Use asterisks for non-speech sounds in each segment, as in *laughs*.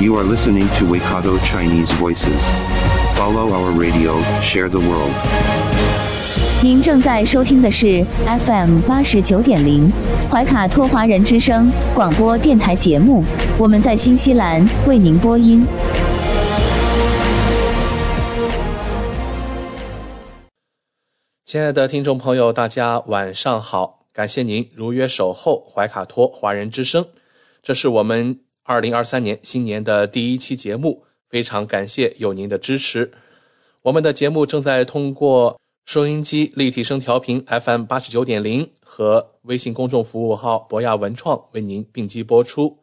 You are listening to Waikato Chinese Voices. Follow our radio, share the world. 您正在收听的是 FM 八十九点零怀卡托华人之声广播电台节目，我们在新西兰为您播音。亲爱的听众朋友，大家晚上好！感谢您如约守候怀卡托华人之声，这是我们二零二三年新年的第一期节目，非常感谢有您的支持。我们的节目正在通过收音机立体声调频 FM 八十九点零和微信公众服务号博雅文创为您并机播出。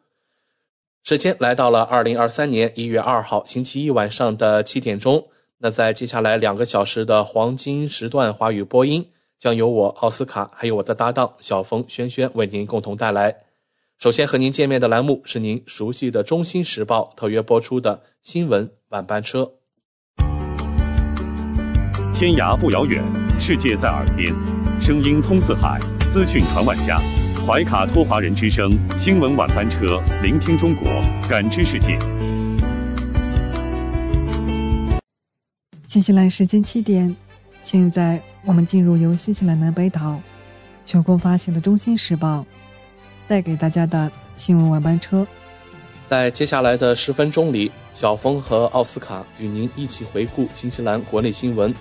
时间来到了二零二三年一月二号星期一晚上的七点钟。那在接下来两个小时的黄金时段华语播音，将由我奥斯卡还有我的搭档小峰轩轩为您共同带来。首先和您见面的栏目是您熟悉的《中新时报》特约播出的新闻晚班车。天涯不遥远，世界在耳边，声音通四海，资讯传万家。怀卡托华人之声新闻晚班车，聆听中国，感知世界。新西兰时间七点，现在我们进入由新西兰南北岛全国发行的《中新时报》带给大家的新闻晚班车。在接下来的十分钟里，小峰和奥斯卡与您一起回顾新西兰国内新闻。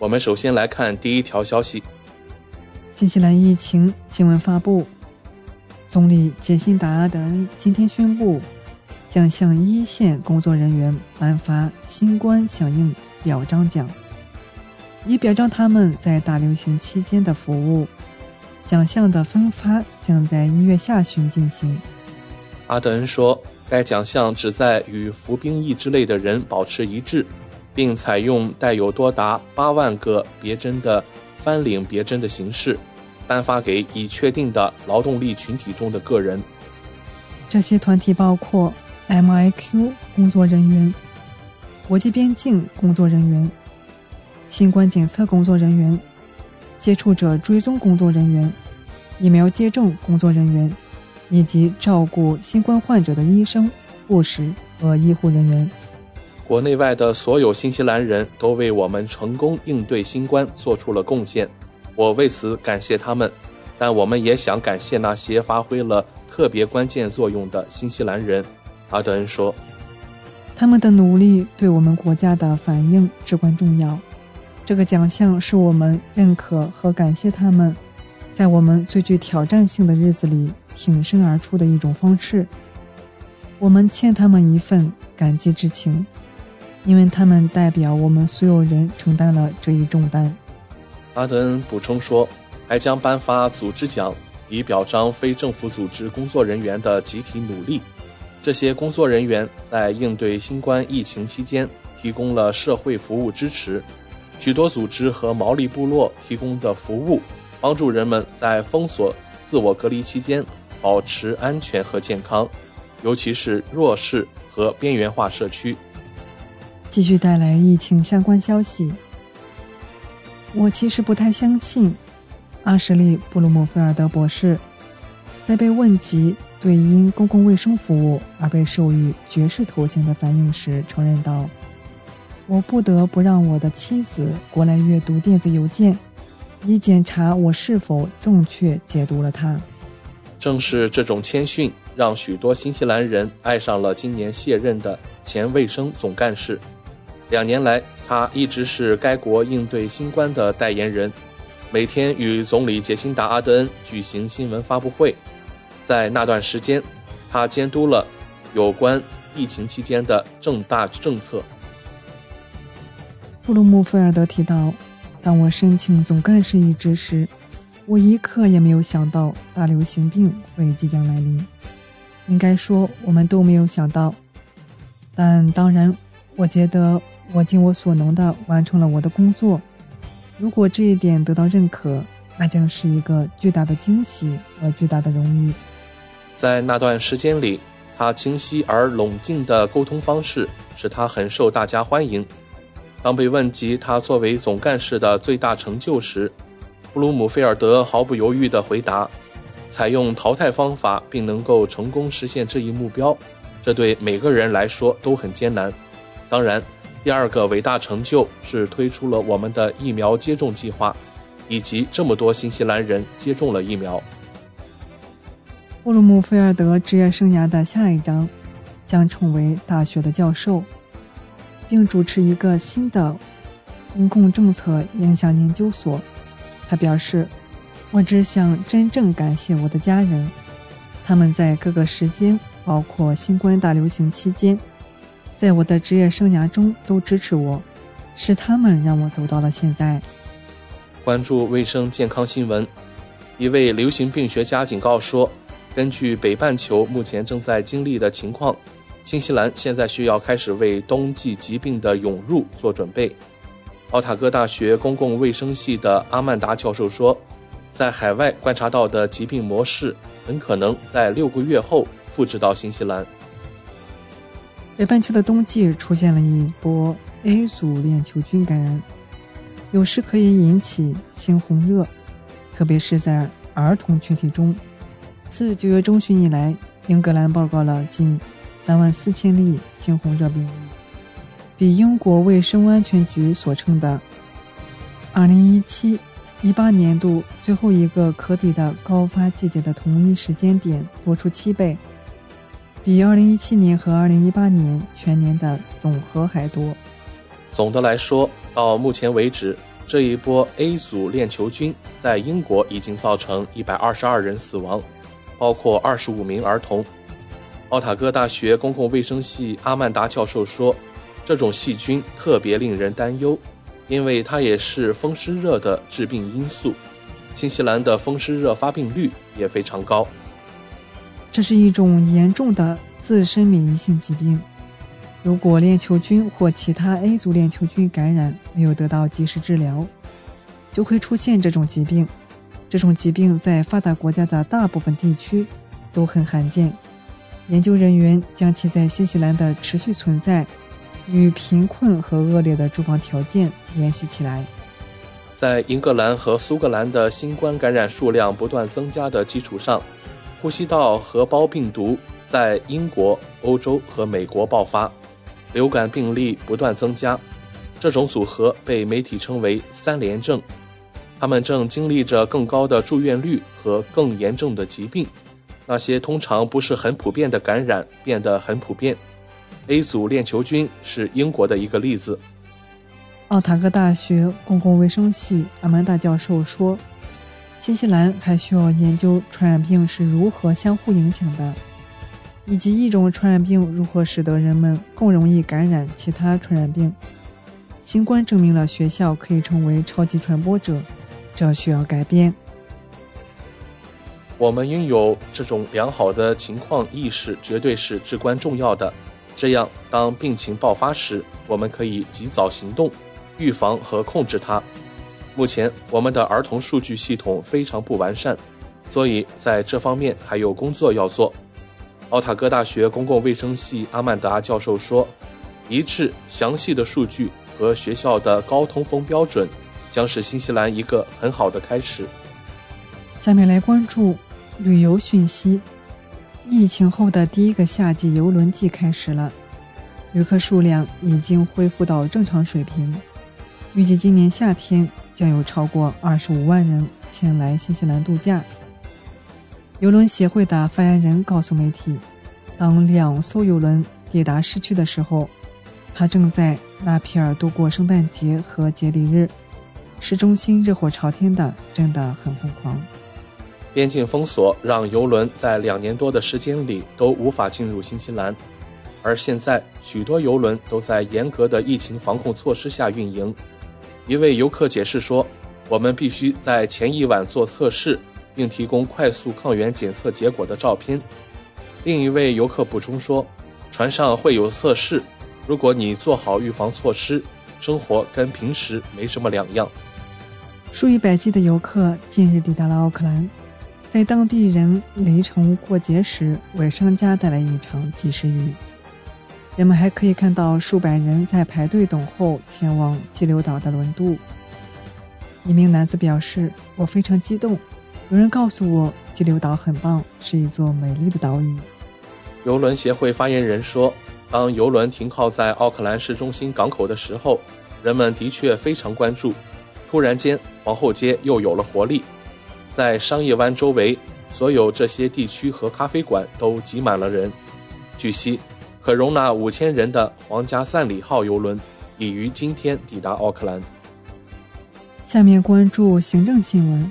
我们首先来看第一条消息：新西兰疫情新闻发布，总理杰辛达·阿德恩今天宣布，将向一线工作人员颁发新冠响应表彰奖，以表彰他们在大流行期间的服务。奖项的分发将在一月下旬进行。阿德恩说，该奖项旨在与服兵役之类的人保持一致，并采用带有多达八万个别针的翻领别针的形式，颁发给已确定的劳动力群体中的个人。这些团体包括 MIQ 工作人员、国际边境工作人员、新冠检测工作人员、接触者追踪工作人员、疫苗接种工作人员，以及照顾新冠患者的医生、护士和医护人员。国内外的所有新西兰人都为我们成功应对新冠做出了贡献，我为此感谢他们。但我们也想感谢那些发挥了特别关键作用的新西兰人，阿德恩说。他们的努力对我们国家的反应至关重要。这个奖项是我们认可和感谢他们，在我们最具挑战性的日子里挺身而出的一种方式。我们欠他们一份感激之情，因为他们代表我们所有人承担了这一重担。阿德恩补充说，还将颁发组织奖，以表彰非政府组织工作人员的集体努力。这些工作人员在应对新冠疫情期间提供了社会服务支持。许多组织和毛利部落提供的服务，帮助人们在封锁、自我隔离期间保持安全和健康，尤其是弱势和边缘化社区。继续带来疫情相关消息。我其实不太相信，阿什利·布鲁姆菲尔德博士在被问及对因公共卫生服务而被授予爵士头衔的反应时，承认道。我不得不让我的妻子过来阅读电子邮件，以检查我是否正确解读了它。正是这种谦逊，让许多新西兰人爱上了今年卸任的前卫生总干事。两年来，他一直是该国应对新冠的代言人，每天与总理杰辛达·阿德恩举行新闻发布会。在那段时间，他监督了有关疫情期间的重大政策。布鲁姆菲尔德提到，当我申请总干事一职时，我一刻也没有想到大流行病会即将来临。应该说，我们都没有想到。但当然，我觉得我尽我所能的完成了我的工作。如果这一点得到认可，那将是一个巨大的惊喜和巨大的荣誉。在那段时间里，他清晰而冷静的沟通方式使他很受大家欢迎。当被问及他作为总干事的最大成就时，布鲁姆菲尔德毫不犹豫地回答：“采用淘汰方法并能够成功实现这一目标，这对每个人来说都很艰难。当然。”第二个伟大成就是推出了我们的疫苗接种计划，以及这么多新西兰人接种了疫苗。布鲁姆菲尔德职业生涯的下一章将成为大学的教授，并主持一个新的公共政策影响研究所。他表示：“我只想真正感谢我的家人，他们在各个时间，包括新冠大流行期间。”在我的职业生涯中都支持我，是他们让我走到了现在。关注卫生健康新闻，一位流行病学家警告说，根据北半球目前正在经历的情况，新西兰现在需要开始为冬季疾病的涌入做准备。奥塔哥大学公共卫生系的阿曼达教授说，在海外观察到的疾病模式很可能在六个月后复制到新西兰。北半球的冬季出现了一波 A 组链球菌感染，有时可以引起猩红热，特别是在儿童群体中。自九月中旬以来，英格兰报告了近三万四千例猩红热病例，比英国卫生安全局所称的2017-18年度最后一个可比的高发季节的同一时间点多出七倍。比2017年和2018年全年的总和还多。总的来说，到目前为止，这一波 A 组链球菌在英国已经造成122人死亡，包括25名儿童。奥塔哥大学公共卫生系阿曼达教授说：“这种细菌特别令人担忧，因为它也是风湿热的致病因素。新西兰的风湿热发病率也非常高。”这是一种严重的自身免疫性疾病。如果链球菌或其他 A 组链球菌感染没有得到及时治疗，就会出现这种疾病。这种疾病在发达国家的大部分地区都很罕见。研究人员将其在新西兰的持续存在与贫困和恶劣的住房条件联系起来。在英格兰和苏格兰的新冠感染数量不断增加的基础上。呼吸道合胞病毒在英国、欧洲和美国爆发，流感病例不断增加。这种组合被媒体称为“三联症”。他们正经历着更高的住院率和更严重的疾病。那些通常不是很普遍的感染变得很普遍。A 组链球菌是英国的一个例子。奥塔哥大学公共卫生系阿曼达教授说。新西兰还需要研究传染病是如何相互影响的，以及一种传染病如何使得人们更容易感染其他传染病。新冠证明了学校可以成为超级传播者，这需要改变。我们拥有这种良好的情况意识绝对是至关重要的。这样，当病情爆发时，我们可以及早行动，预防和控制它。目前，我们的儿童数据系统非常不完善，所以在这方面还有工作要做。奥塔哥大学公共卫生系阿曼达教授说：“一致详细的数据和学校的高通风标准，将是新西兰一个很好的开始。”下面来关注旅游讯息。疫情后的第一个夏季游轮季开始了，旅客数量已经恢复到正常水平，预计今年夏天。将有超过二十五万人前来新西兰度假。游轮协会的发言人告诉媒体，当两艘游轮抵达市区的时候，他正在拉皮尔度过圣诞节和节礼日。市中心热火朝天的，真的很疯狂。边境封锁让游轮在两年多的时间里都无法进入新西兰，而现在许多游轮都在严格的疫情防控措施下运营。一位游客解释说：“我们必须在前一晚做测试，并提供快速抗原检测结果的照片。”另一位游客补充说：“船上会有测试，如果你做好预防措施，生活跟平时没什么两样。数以百计的游客近日抵达了奥克兰，在当地人雷城过节时，为商家带来一场及时雨。人们还可以看到数百人在排队等候前往激流岛的轮渡。一名男子表示：“我非常激动，有人告诉我激流岛很棒，是一座美丽的岛屿。”游轮协会发言人说：“当游轮停靠在奥克兰市中心港口的时候，人们的确非常关注。突然间，皇后街又有了活力，在商业湾周围，所有这些地区和咖啡馆都挤满了人。据悉。”可容纳五千人的皇家赞里号游轮已于今天抵达奥克兰。下面关注行政新闻。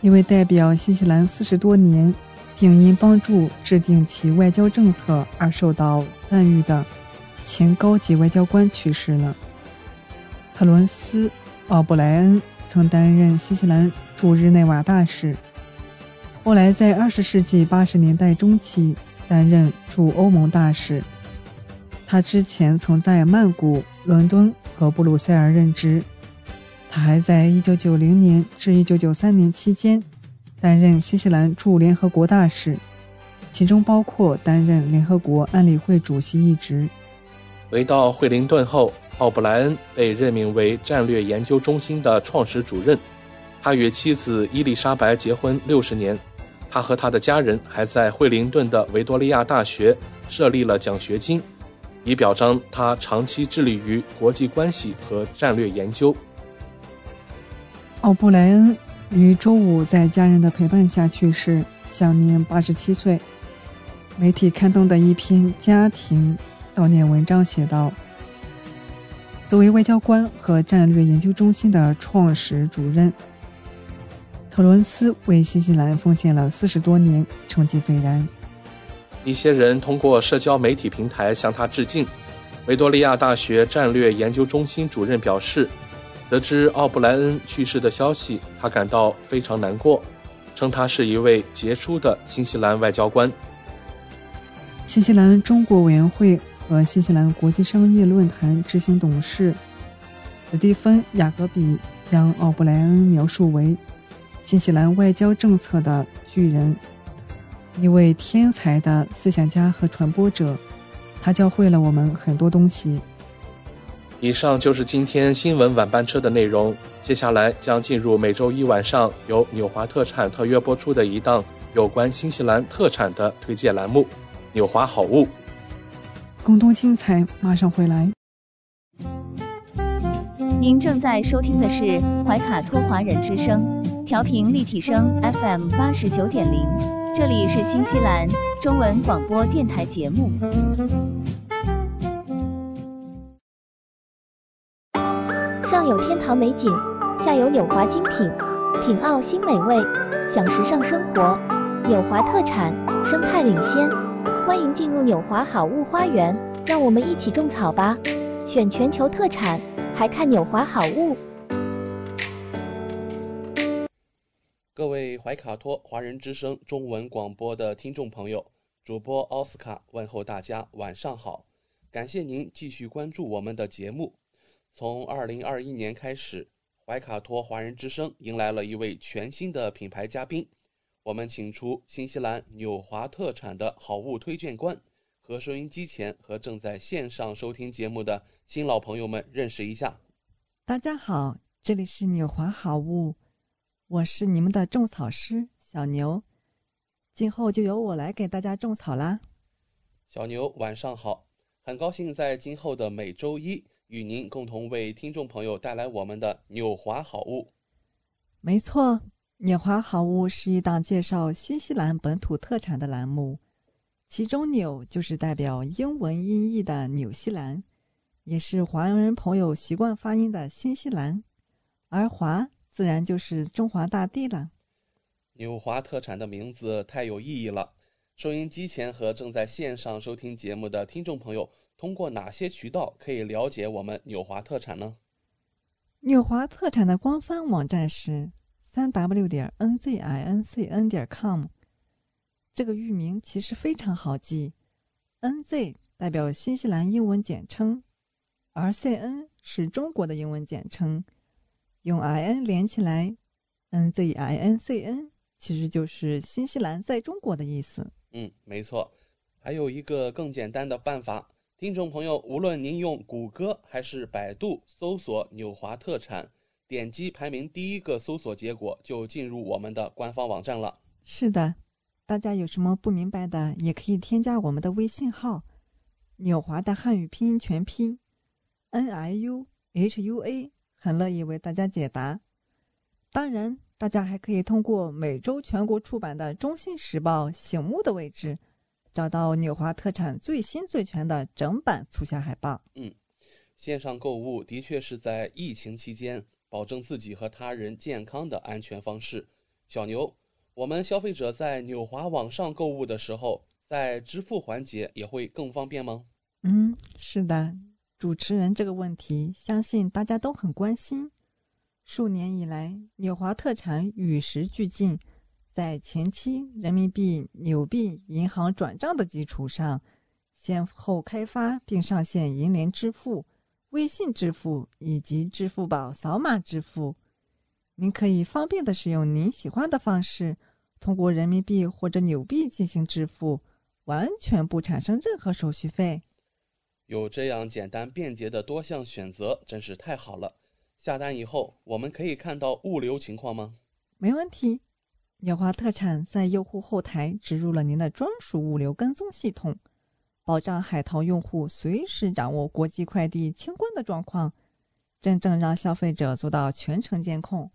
一位代表新西兰四十多年，并因帮助制定其外交政策而受到赞誉的前高级外交官去世了。特伦斯·奥布莱恩曾担任新西兰驻日内瓦大使，后来在二十世纪八十年代中期。担任驻欧盟大使。他之前曾在曼谷、伦敦和布鲁塞尔任职。他还在1990年至1993年期间担任新西兰驻联合国大使，其中包括担任联合国安理会主席一职。回到惠灵顿后，奥布莱恩被任命为战略研究中心的创始主任。他与妻子伊丽莎白结婚六十年。他和他的家人还在惠灵顿的维多利亚大学设立了奖学金，以表彰他长期致力于国际关系和战略研究。奥布莱恩于周五在家人的陪伴下去世，享年八十七岁。媒体刊登的一篇家庭悼念文章写道：“作为外交官和战略研究中心的创始主任。”特伦斯为新西兰奉献了四十多年，成绩斐然。一些人通过社交媒体平台向他致敬。维多利亚大学战略研究中心主任表示，得知奥布莱恩去世的消息，他感到非常难过，称他是一位杰出的新西兰外交官。新西兰中国委员会和新西兰国际商业论坛执行董事斯蒂芬·雅格比将奥布莱恩描述为。新西兰外交政策的巨人，一位天才的思想家和传播者，他教会了我们很多东西。以上就是今天新闻晚班车的内容，接下来将进入每周一晚上由纽华特产特约播出的一档有关新西兰特产的推荐栏目《纽华好物》。更多精彩马上回来。您正在收听的是怀卡托华人之声。调频立体声 FM 八十九点零，这里是新西兰中文广播电台节目。上有天堂美景，下有纽华精品，品澳新美味，享时尚生活。纽华特产，生态领先，欢迎进入纽华好物花园，让我们一起种草吧！选全球特产，还看纽华好物。各位怀卡托华人之声中文广播的听众朋友，主播奥斯卡问候大家晚上好，感谢您继续关注我们的节目。从二零二一年开始，怀卡托华人之声迎来了一位全新的品牌嘉宾，我们请出新西兰纽华特产的好物推荐官，和收音机前和正在线上收听节目的新老朋友们认识一下。大家好，这里是纽华好物。我是你们的种草师小牛，今后就由我来给大家种草啦。小牛晚上好，很高兴在今后的每周一与您共同为听众朋友带来我们的纽华好物。没错，纽华好物是一档介绍新西兰本土特产的栏目，其中“纽”就是代表英文音译的纽西兰，也是华人朋友习惯发音的新西兰，而“华”。自然就是中华大地了。纽华特产的名字太有意义了。收音机前和正在线上收听节目的听众朋友，通过哪些渠道可以了解我们纽华特产呢？纽华特产的官方网站是三 w 点 n z i n c n 点 com。这个域名其实非常好记，n z 代表新西兰英文简称，而 CN 是中国的英文简称，用 IN 连起来，NZINCN 其实就是新西兰在中国的意思。嗯，没错。还有一个更简单的办法，听众朋友，无论您用谷歌还是百度搜索“纽华特产”，点击排名第一个搜索结果，就进入我们的官方网站了。是的，大家有什么不明白的，也可以添加我们的微信号“纽华”的汉语拼音全拼 “n i u h u a”，很乐意为大家解答。当然，大家还可以通过每周全国出版的《中心时报》醒目的位置，找到纽华特产最新最全的整版促销海报。嗯，线上购物的确是在疫情期间保证自己和他人健康的安全方式。小牛。我们消费者在纽华网上购物的时候，在支付环节也会更方便吗？嗯，是的，主持人这个问题，相信大家都很关心。数年以来，纽华特产与时俱进，在前期人民币纽币银行转账的基础上，先后开发并上线银联支付、微信支付以及支付宝扫码支付。您可以方便的使用您喜欢的方式，通过人民币或者纽币进行支付，完全不产生任何手续费。有这样简单便捷的多项选择，真是太好了。下单以后，我们可以看到物流情况吗？没问题。纽华特产在用户后台植入了您的专属物流跟踪系统，保障海淘用户随时掌握国际快递清关的状况，真正让消费者做到全程监控。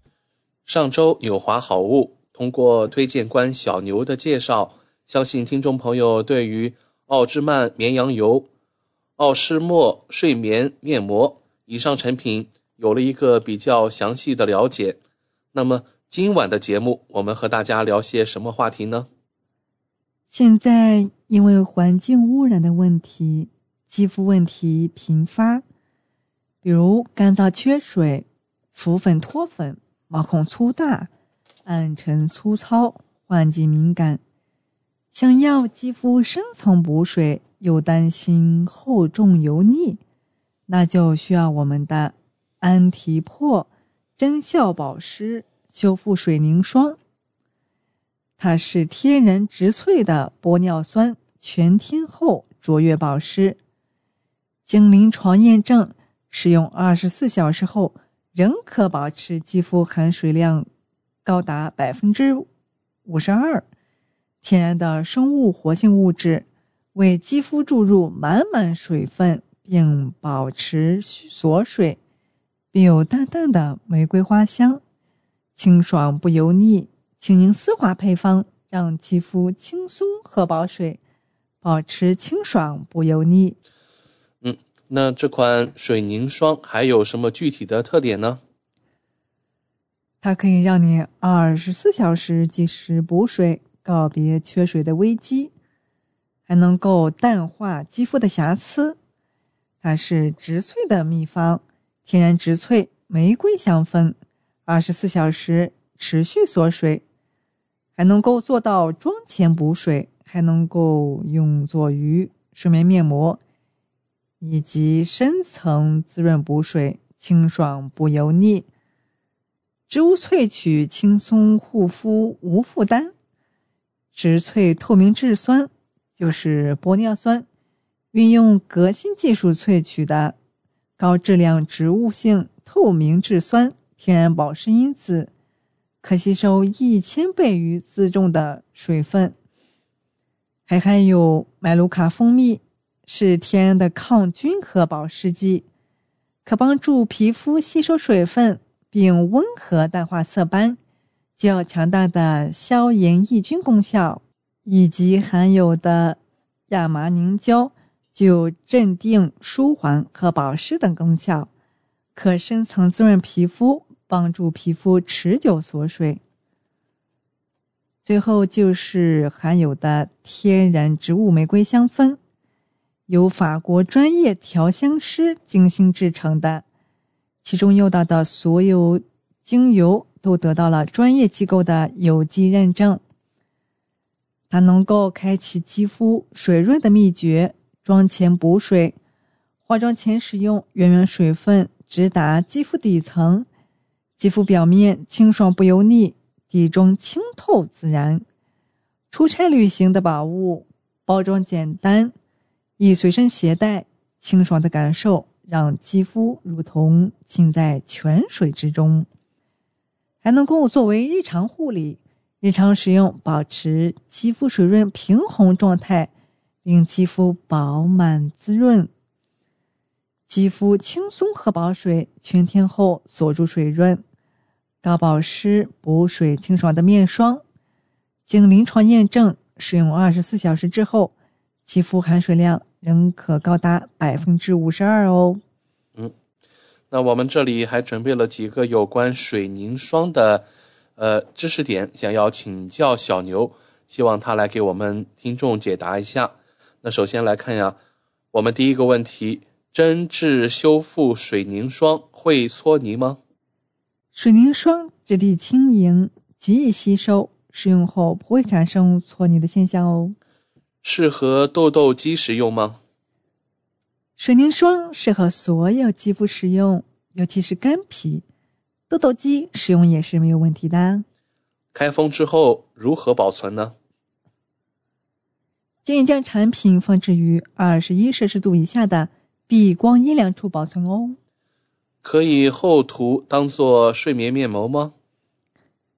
上周纽华好物通过推荐官小牛的介绍，相信听众朋友对于奥芝曼绵羊油、奥诗墨睡眠面膜以上产品有了一个比较详细的了解。那么今晚的节目，我们和大家聊些什么话题呢？现在因为环境污染的问题，肌肤问题频发，比如干燥缺水、浮粉脱粉。毛孔粗大、暗沉粗糙、换季敏感，想要肌肤深层补水又担心厚重油腻，那就需要我们的安提珀真效保湿修复水凝霜。它是天然植萃的玻尿酸全天候卓越保湿，经临床验证，使用二十四小时后。仍可保持肌肤含水量高达百分之五十二，天然的生物活性物质为肌肤注入满满水分，并保持锁水，并有淡淡的玫瑰花香，清爽不油腻，轻盈丝滑配方让肌肤轻松喝饱水，保持清爽不油腻。嗯那这款水凝霜还有什么具体的特点呢？它可以让你二十四小时及时补水，告别缺水的危机，还能够淡化肌肤的瑕疵。它是植萃的秘方，天然植萃玫瑰香氛，二十四小时持续锁水，还能够做到妆前补水，还能够用作于睡眠面膜。以及深层滋润补水，清爽不油腻。植物萃取轻松护肤无负担。植萃透明质酸就是玻尿酸，运用革新技术萃取的高质量植物性透明质酸，天然保湿因子，可吸收一千倍于自重的水分。还含有麦卢卡蜂蜜。是天然的抗菌和保湿剂，可帮助皮肤吸收水分，并温和淡化色斑，具有强大的消炎抑菌功效。以及含有的亚麻凝胶具有镇定、舒缓和保湿等功效，可深层滋润皮肤，帮助皮肤持久锁水。最后就是含有的天然植物玫瑰香氛。由法国专业调香师精心制成的，其中用到的所有精油都得到了专业机构的有机认证。它能够开启肌肤水润的秘诀，妆前补水，化妆前使用，源源水分直达肌肤底层，肌肤表面清爽不油腻，底妆清透自然。出差旅行的宝物，包装简单，易随身携带，清爽的感受让肌肤如同浸在泉水之中，还能够作为日常护理。日常使用，保持肌肤水润平衡状态，令肌肤饱满滋润。肌肤轻松喝饱水，全天候锁住水润，高保湿、补水、清爽的面霜，经临床验证，使用二十四小时之后，肌肤含水量仍可高达百分之五十二哦。嗯，那我们这里还准备了几个有关水凝霜的。呃，知识点想要请教小牛，希望他来给我们听众解答一下。那首先来看呀，我们第一个问题：针质修复水凝霜会搓泥吗？水凝霜质地轻盈，极易吸收，使用后不会产生搓泥的现象哦。适合痘痘肌使用吗？水凝霜适合所有肌肤使用，尤其是干皮。痘痘肌使用也是没有问题的。开封之后如何保存呢？建议将产品放置于二十一摄氏度以下的避光阴凉处保存哦。可以厚涂当做睡眠面膜吗？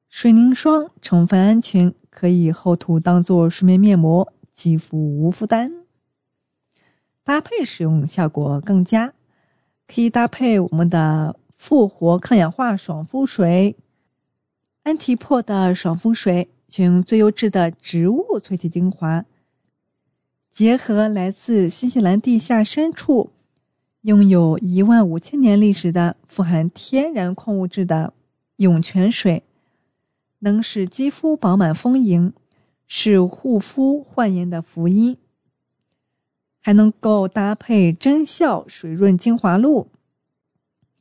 水凝霜成分安全，可以厚涂当做睡眠面膜，肌肤无负担。搭配使用效果更佳，可以搭配我们的。复活抗氧化爽肤水，安提珀的爽肤水选用最优质的植物萃取精华，结合来自新西兰地下深处、拥有一万五千年历史的富含天然矿物质的涌泉水，能使肌肤饱满丰盈，是护肤焕颜的福音。还能够搭配真效水润精华露。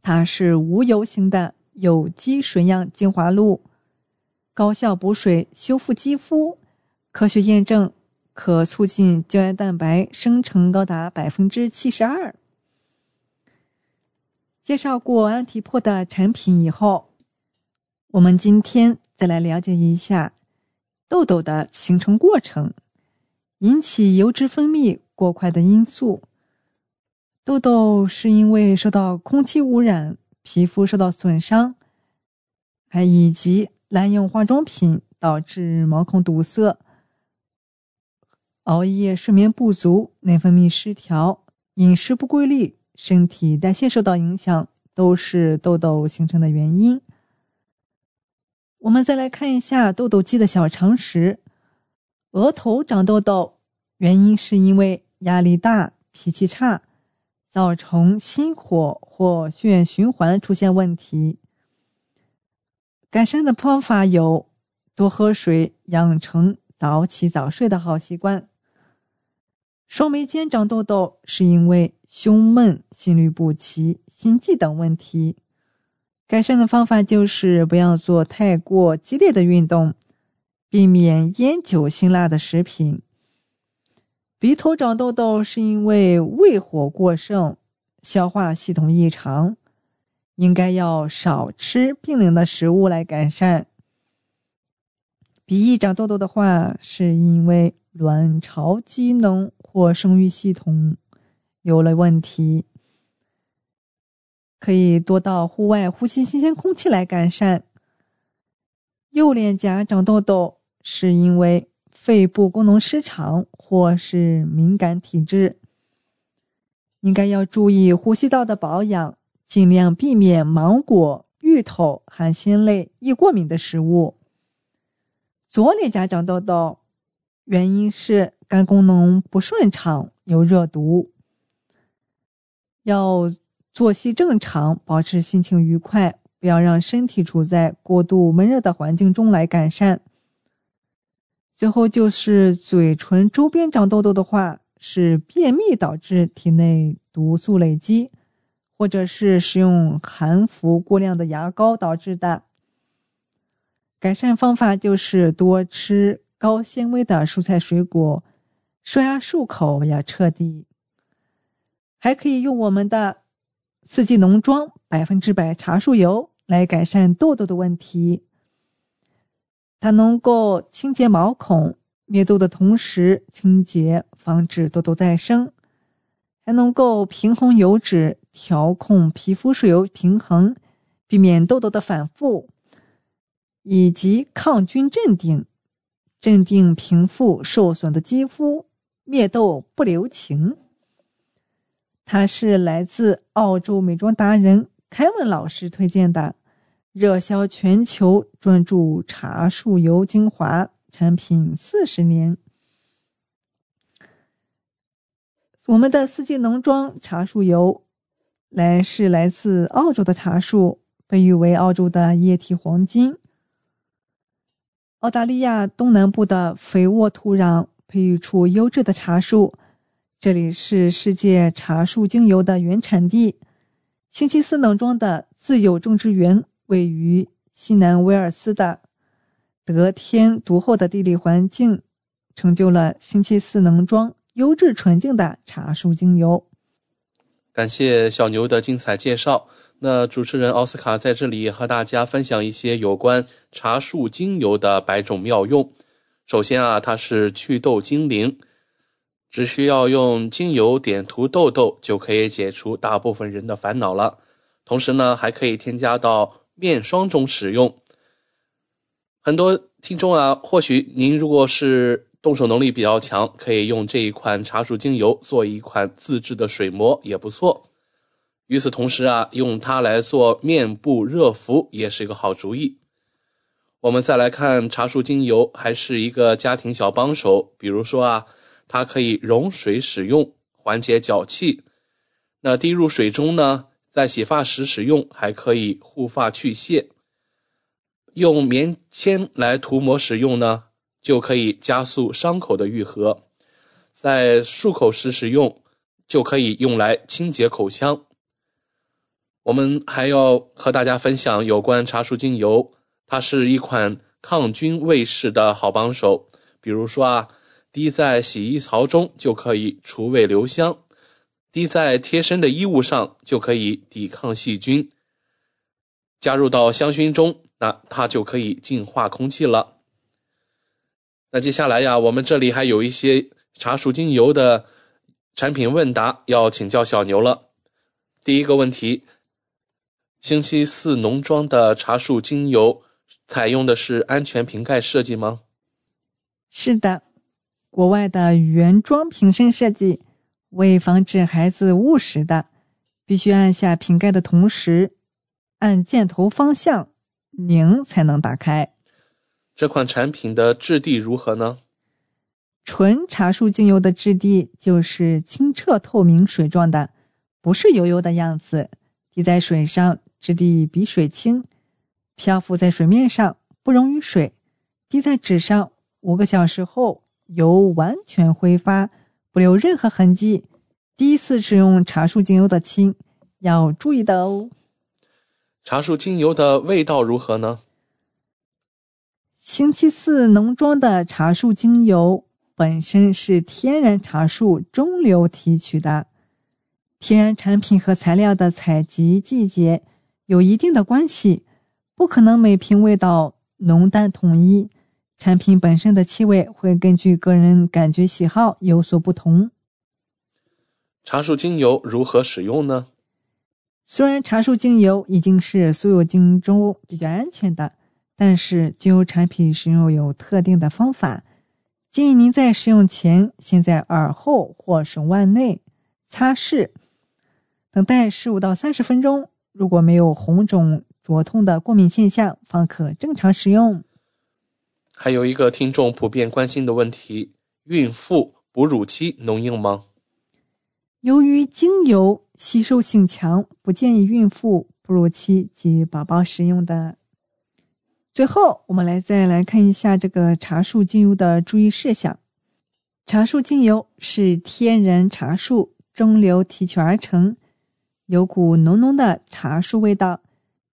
它是无油型的有机水样精华露，高效补水修复肌肤，科学验证可促进胶原蛋白生成高达百分之七十二。介绍过安提珀的产品以后，我们今天再来了解一下痘痘的形成过程，引起油脂分泌过快的因素。痘痘是因为受到空气污染、皮肤受到损伤，还以及滥用化妆品导致毛孔堵塞、熬夜、睡眠不足、内分泌失调、饮食不规律、身体代谢受到影响，都是痘痘形成的原因。我们再来看一下痘痘肌的小常识：额头长痘痘，原因是因为压力大、脾气差。造成心火或血液循环出现问题。改善的方法有：多喝水，养成早起早睡的好习惯。双眉间长痘痘是因为胸闷、心律不齐、心悸等问题。改善的方法就是不要做太过激烈的运动，避免烟酒辛辣的食品。鼻头长痘痘是因为胃火过盛、消化系统异常，应该要少吃冰冷的食物来改善。鼻翼长痘痘的话，是因为卵巢机能或生育系统有了问题，可以多到户外呼吸新鲜空气来改善。右脸颊长痘痘是因为。肺部功能失常或是敏感体质，应该要注意呼吸道的保养，尽量避免芒果、芋头、含鲜类、易过敏的食物。左脸颊长痘痘，原因是肝功能不顺畅，有热毒。要作息正常，保持心情愉快，不要让身体处在过度闷热的环境中来改善。最后就是嘴唇周边长痘痘的话，是便秘导致体内毒素累积，或者是使用含氟过量的牙膏导致的。改善方法就是多吃高纤维的蔬菜水果，刷牙漱口要彻底，还可以用我们的四季农庄百分之百茶树油来改善痘痘的问题。它能够清洁毛孔、灭痘的同时，清洁防止痘痘再生，还能够平衡油脂，调控皮肤水油平衡，避免痘痘的反复，以及抗菌镇定，镇定平复受损的肌肤，灭痘不留情。它是来自澳洲美妆达人凯文老师推荐的。热销全球，专注茶树油精华产品四十年。我们的四季农庄茶树油，来是来自澳洲的茶树，被誉为澳洲的液体黄金。澳大利亚东南部的肥沃土壤培育出优质的茶树，这里是世界茶树精油的原产地。星期四农庄的自有种植园。位于西南威尔斯的得天独厚的地理环境，成就了星期四农庄优质纯净的茶树精油。感谢小牛的精彩介绍。那主持人奥斯卡在这里和大家分享一些有关茶树精油的百种妙用。首先啊，它是祛痘精灵，只需要用精油点涂痘痘，就可以解除大部分人的烦恼了。同时呢，还可以添加到。面霜中使用，很多听众啊，或许您如果是动手能力比较强，可以用这一款茶树精油做一款自制的水膜也不错。与此同时啊，用它来做面部热敷也是一个好主意。我们再来看茶树精油，还是一个家庭小帮手。比如说啊，它可以溶水使用，缓解脚气。那滴入水中呢？在洗发时使用，还可以护发去屑。用棉签来涂抹使用呢，就可以加速伤口的愈合。在漱口时使用，就可以用来清洁口腔。我们还要和大家分享有关茶树精油，它是一款抗菌卫士的好帮手。比如说啊，滴在洗衣槽中就可以除味留香。滴在贴身的衣物上就可以抵抗细菌，加入到香薰中，那它就可以净化空气了。那接下来呀，我们这里还有一些茶树精油的产品问答要请教小牛了。第一个问题：星期四农庄的茶树精油采用的是安全瓶盖设计吗？是的，国外的原装瓶身设计。为防止孩子误食的，必须按下瓶盖的同时，按箭头方向拧才能打开。这款产品的质地如何呢？纯茶树精油的质地就是清澈透明水状的，不是油油的样子。滴在水上，质地比水轻，漂浮在水面上不溶于水。滴在纸上，五个小时后油完全挥发。不留任何痕迹。第一次使用茶树精油的亲要注意的哦。茶树精油的味道如何呢？星期四农庄的茶树精油本身是天然茶树中流提取的，天然产品和材料的采集季节有一定的关系，不可能每瓶味道浓淡统一。产品本身的气味会根据个人感觉喜好有所不同。茶树精油如何使用呢？虽然茶树精油已经是所有精油中比较安全的，但是精油产品使用有特定的方法。建议您在使用前先在耳后或手腕内擦拭，等待十五到三十分钟。如果没有红肿、灼痛的过敏现象，方可正常使用。还有一个听众普遍关心的问题：孕妇哺乳期能用吗？由于精油吸收性强，不建议孕妇、哺乳期及宝宝使用的。最后，我们来再来看一下这个茶树精油的注意事项。茶树精油是天然茶树蒸馏提取而成，有股浓浓的茶树味道，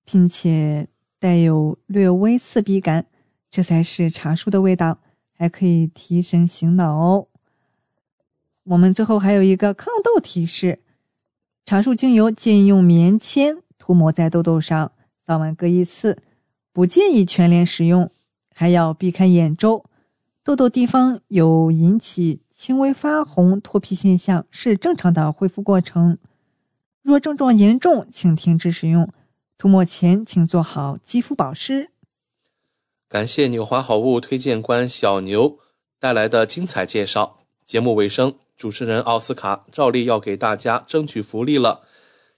并且带有略微刺鼻感。这才是茶树的味道，还可以提神醒脑哦。我们最后还有一个抗痘提示：茶树精油建议用棉签涂抹在痘痘上，早晚各一次，不建议全脸使用，还要避开眼周。痘痘地方有引起轻微发红、脱皮现象，是正常的恢复过程。若症状严重，请停止使用。涂抹前请做好肌肤保湿。感谢纽华好物推荐官小牛带来的精彩介绍。节目尾声，主持人奥斯卡照例要给大家争取福利了。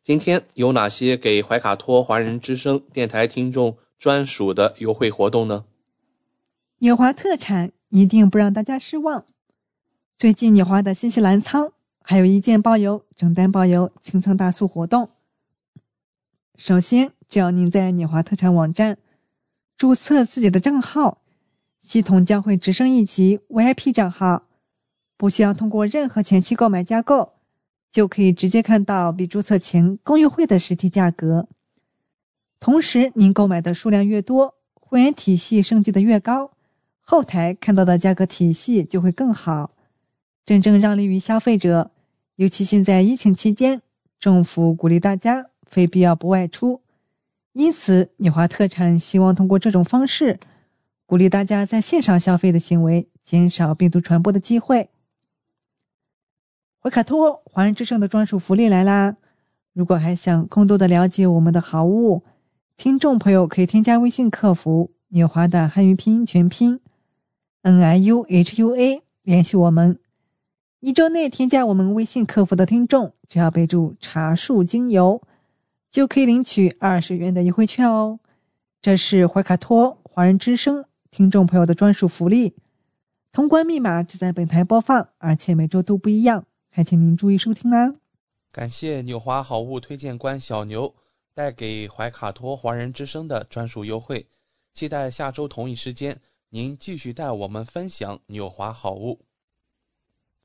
今天有哪些给怀卡托华人之声电台听众专属的优惠活动呢？纽华特产。一定不让大家失望！最近纽华的新西兰仓还有一件包邮、整单包邮清仓大促活动。首先，只要您在你华特产网站注册自己的账号，系统将会直升一级 VIP 账号，不需要通过任何前期购买加购，就可以直接看到比注册前更优惠的实体价格。同时，您购买的数量越多，会员体系升级的越高。后台看到的价格体系就会更好，真正让利于消费者。尤其现在疫情期间，政府鼓励大家非必要不外出，因此纽华特产希望通过这种方式，鼓励大家在线上消费的行为，减少病毒传播的机会。怀卡托华人之声的专属福利来啦！如果还想更多的了解我们的好物，听众朋友可以添加微信客服“纽华”的汉语拼音全拼。N I U H U A 联系我们，一周内添加我们微信客服的听众，只要备注“茶树精油”，就可以领取二十元的优惠券哦。这是怀卡托华人之声听众朋友的专属福利，通关密码只在本台播放，而且每周都不一样，还请您注意收听啦。感谢纽华好物推荐官小牛带给怀卡托华人之声的专属优惠，期待下周同一时间。您继续带我们分享纽华好物，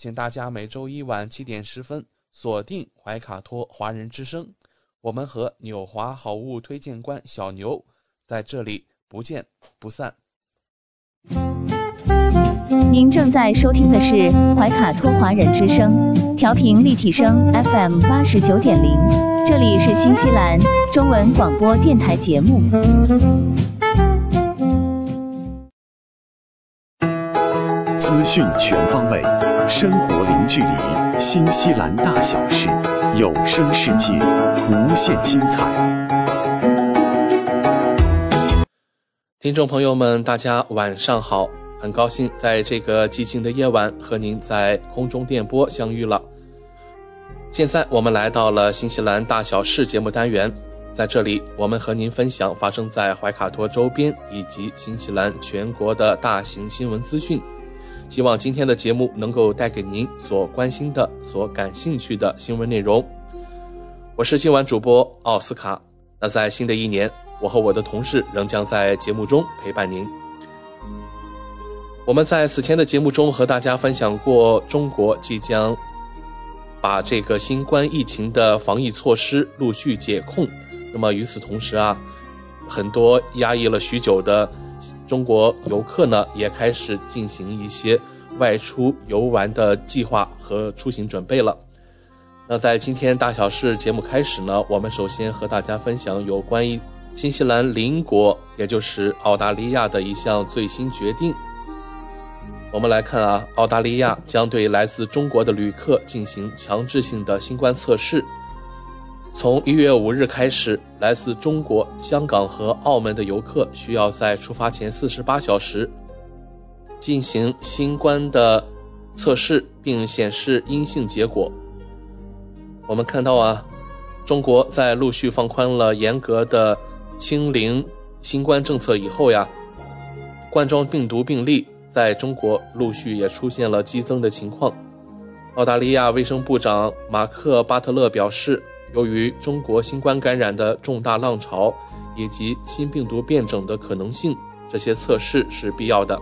请大家每周一晚七点十分锁定怀卡托华人之声，我们和纽华好物推荐官小牛在这里不见不散。您正在收听的是怀卡托华人之声，调频立体声 FM 八十九点零，这里是新西兰中文广播电台节目。资讯全方位，生活零距离，新西兰大小事，有声世界，无限精彩。听众朋友们，大家晚上好，很高兴在这个寂静的夜晚和您在空中电波相遇了。现在我们来到了新西兰大小事节目单元，在这里我们和您分享发生在怀卡托周边以及新西兰全国的大型新闻资讯。希望今天的节目能够带给您所关心的、所感兴趣的新闻内容。我是今晚主播奥斯卡。那在新的一年，我和我的同事仍将在节目中陪伴您。我们在此前的节目中和大家分享过，中国即将把这个新冠疫情的防疫措施陆续解控。那么与此同时啊，很多压抑了许久的。中国游客呢也开始进行一些外出游玩的计划和出行准备了。那在今天大小事节目开始呢，我们首先和大家分享有关于新西兰邻国，也就是澳大利亚的一项最新决定。我们来看啊，澳大利亚将对来自中国的旅客进行强制性的新冠测试。从一月五日开始，来自中国香港和澳门的游客需要在出发前四十八小时进行新冠的测试，并显示阴性结果。我们看到啊，中国在陆续放宽了严格的清零新冠政策以后呀，冠状病毒病例在中国陆续也出现了激增的情况。澳大利亚卫生部长马克·巴特勒表示。由于中国新冠感染的重大浪潮以及新病毒变种的可能性，这些测试是必要的。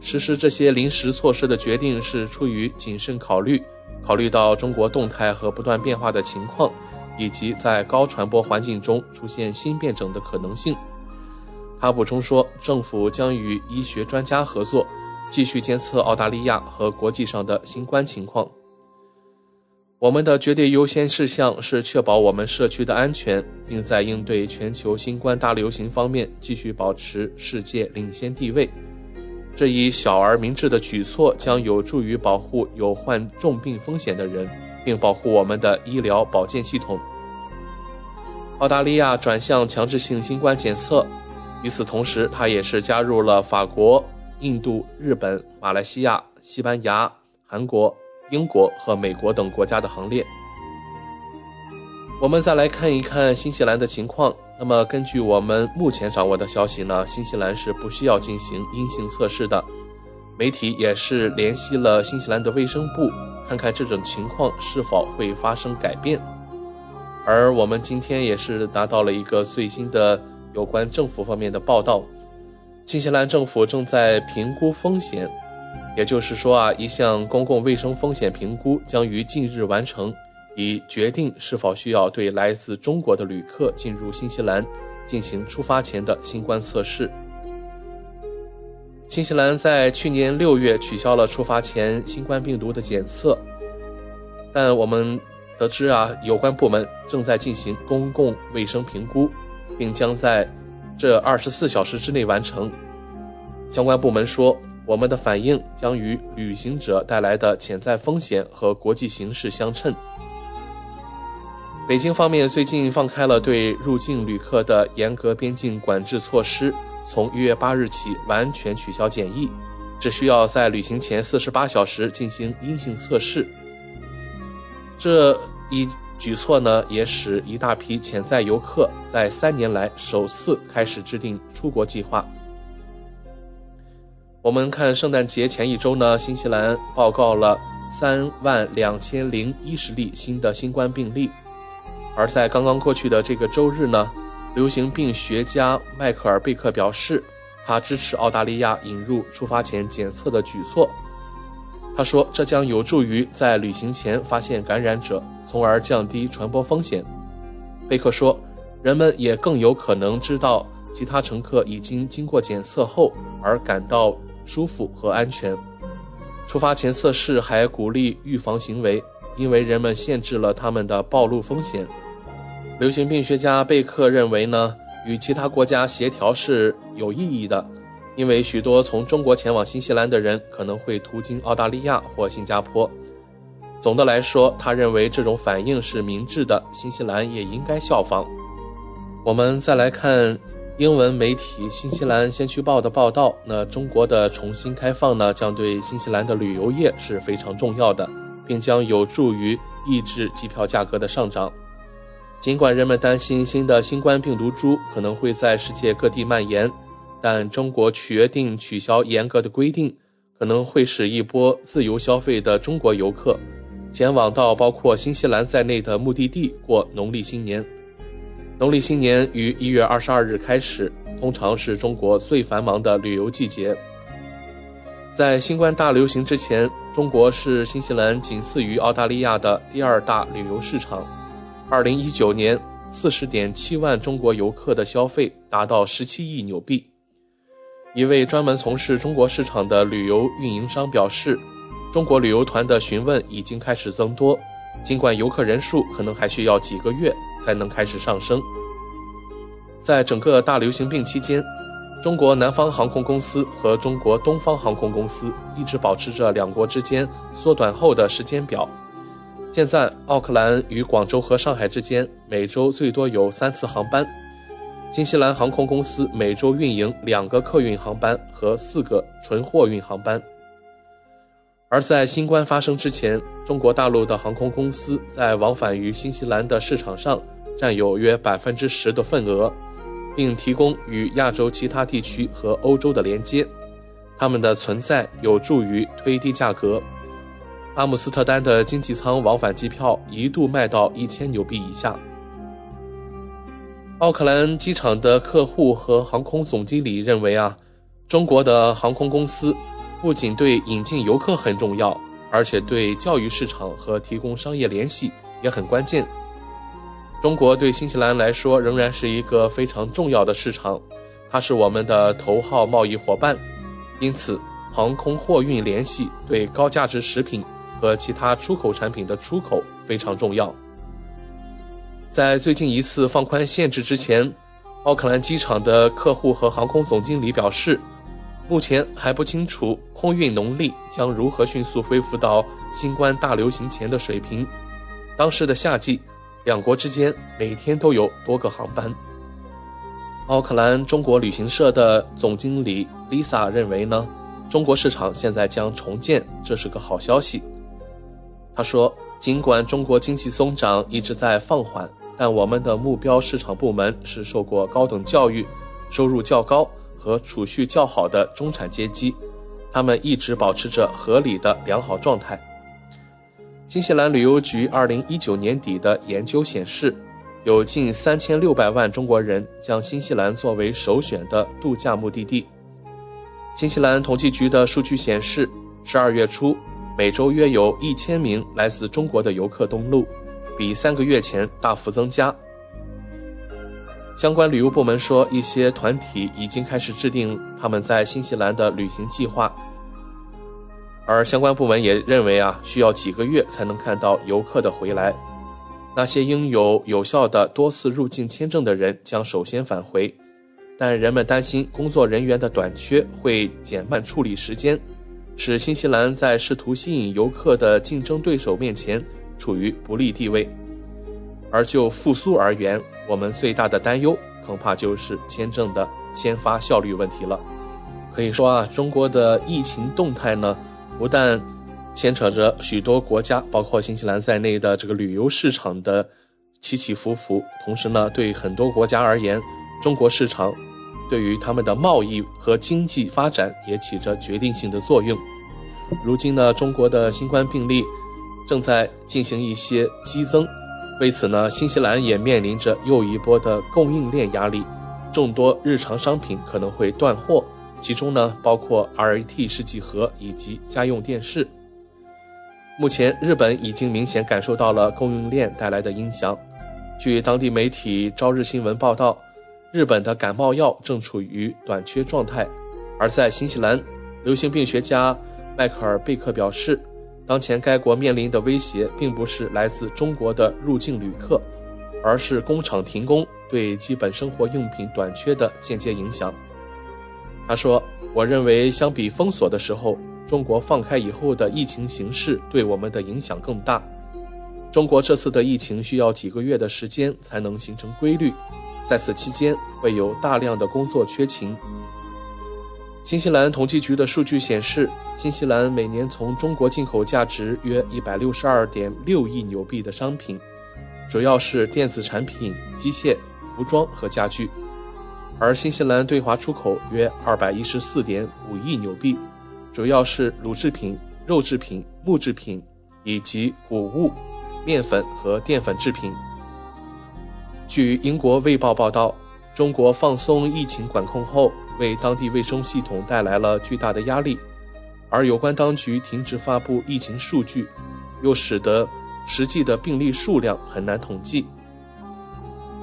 实施这些临时措施的决定是出于谨慎考虑，考虑到中国动态和不断变化的情况，以及在高传播环境中出现新变种的可能性。他补充说，政府将与医学专家合作，继续监测澳大利亚和国际上的新冠情况。我们的绝对优先事项是确保我们社区的安全，并在应对全球新冠大流行方面继续保持世界领先地位。这一小而明智的举措将有助于保护有患重病风险的人，并保护我们的医疗保健系统。澳大利亚转向强制性新冠检测，与此同时，它也是加入了法国、印度、日本、马来西亚、西班牙、韩国。英国和美国等国家的行列。我们再来看一看新西兰的情况。那么，根据我们目前掌握的消息呢，新西兰是不需要进行阴性测试的。媒体也是联系了新西兰的卫生部，看看这种情况是否会发生改变。而我们今天也是拿到了一个最新的有关政府方面的报道：新西兰政府正在评估风险。也就是说啊，一项公共卫生风险评估将于近日完成，以决定是否需要对来自中国的旅客进入新西兰进行出发前的新冠测试。新西兰在去年六月取消了出发前新冠病毒的检测，但我们得知啊，有关部门正在进行公共卫生评估，并将在这二十四小时之内完成。相关部门说。我们的反应将与旅行者带来的潜在风险和国际形势相称。北京方面最近放开了对入境旅客的严格边境管制措施，从一月八日起完全取消检疫，只需要在旅行前四十八小时进行阴性测试。这一举措呢，也使一大批潜在游客在三年来首次开始制定出国计划。我们看圣诞节前一周呢，新西兰报告了三万两千零一十例新的新冠病例，而在刚刚过去的这个周日呢，流行病学家迈克尔贝克表示，他支持澳大利亚引入出发前检测的举措。他说，这将有助于在旅行前发现感染者，从而降低传播风险。贝克说，人们也更有可能知道其他乘客已经经过检测后而感到。舒服和安全。出发前测试还鼓励预防行为，因为人们限制了他们的暴露风险。流行病学家贝克认为呢，与其他国家协调是有意义的，因为许多从中国前往新西兰的人可能会途经澳大利亚或新加坡。总的来说，他认为这种反应是明智的，新西兰也应该效仿。我们再来看。英文媒体《新西兰先驱报》的报道，那中国的重新开放呢，将对新西兰的旅游业是非常重要的，并将有助于抑制机票价格的上涨。尽管人们担心新的新冠病毒株可能会在世界各地蔓延，但中国决定取消严格的规定，可能会使一波自由消费的中国游客前往到包括新西兰在内的目的地过农历新年。农历新年于一月二十二日开始，通常是中国最繁忙的旅游季节。在新冠大流行之前，中国是新西兰仅次于澳大利亚的第二大旅游市场。二零一九年，四十点七万中国游客的消费达到十七亿纽币。一位专门从事中国市场的旅游运营商表示，中国旅游团的询问已经开始增多。尽管游客人数可能还需要几个月才能开始上升，在整个大流行病期间，中国南方航空公司和中国东方航空公司一直保持着两国之间缩短后的时间表。现在，奥克兰与广州和上海之间每周最多有三次航班。新西兰航空公司每周运营两个客运航班和四个纯货运航班。而在新冠发生之前，中国大陆的航空公司在往返于新西兰的市场上占有约百分之十的份额，并提供与亚洲其他地区和欧洲的连接。他们的存在有助于推低价格。阿姆斯特丹的经济舱往返机票一度卖到一千纽币以下。奥克兰机场的客户和航空总经理认为啊，中国的航空公司不仅对引进游客很重要，而且对教育市场和提供商业联系也很关键。中国对新西兰来说仍然是一个非常重要的市场，它是我们的头号贸易伙伴。因此，航空货运联系对高价值食品和其他出口产品的出口非常重要。在最近一次放宽限制之前，奥克兰机场的客户和航空总经理表示，目前还不清楚空运能力将如何迅速恢复到新冠大流行前的水平。当时的夏季，两国之间每天都有多个航班。奥克兰中国旅行社的总经理 Lisa 认为呢，中国市场现在将重建，这是个好消息。他说，尽管中国经济增长一直在放缓，但我们的目标市场部门是受过高等教育、收入较高和储蓄较好的中产阶级，他们一直保持着合理的良好状态。新西兰旅游局2019年底的研究显示。有近三千六百万中国人将新西兰作为首选的度假目的地。新西兰统计局的数据显示，十二月初每周约有一千名来自中国的游客登陆，比三个月前大幅增加。相关旅游部门说，一些团体已经开始制定他们在新西兰的旅行计划，而相关部门也认为啊，需要几个月才能看到游客的回来。那些应有有效的多次入境签证的人将首先返回，但人们担心工作人员的短缺会减慢处理时间，使新西兰在试图吸引游客的竞争对手面前处于不利地位。而就复苏而言，我们最大的担忧恐怕就是签证的签发效率问题了。可以说啊，中国的疫情动态呢，不但牵扯着许多国家，包括新西兰在内的这个旅游市场的起起伏伏。同时呢，对很多国家而言，中国市场对于他们的贸易和经济发展也起着决定性的作用。如今呢，中国的新冠病例正在进行一些激增，为此呢，新西兰也面临着又一波的供应链压力，众多日常商品可能会断货，其中呢，包括 RAT 试剂盒以及家用电视。目前，日本已经明显感受到了供应链带来的影响。据当地媒体朝日新闻报道，日本的感冒药正处于短缺状态。而在新西兰，流行病学家迈克尔·贝克表示，当前该国面临的威胁并不是来自中国的入境旅客，而是工厂停工对基本生活用品短缺的间接影响。他说：“我认为，相比封锁的时候。”中国放开以后的疫情形势对我们的影响更大。中国这次的疫情需要几个月的时间才能形成规律，在此期间会有大量的工作缺勤。新西兰统计局的数据显示，新西兰每年从中国进口价值约一百六十二点六亿纽币的商品，主要是电子产品、机械、服装和家具，而新西兰对华出口约二百一十四点五亿纽币。主要是乳制品、肉制品、木制品以及谷物、面粉和淀粉制品。据英国《卫报》报道，中国放松疫情管控后，为当地卫生系统带来了巨大的压力，而有关当局停止发布疫情数据，又使得实际的病例数量很难统计。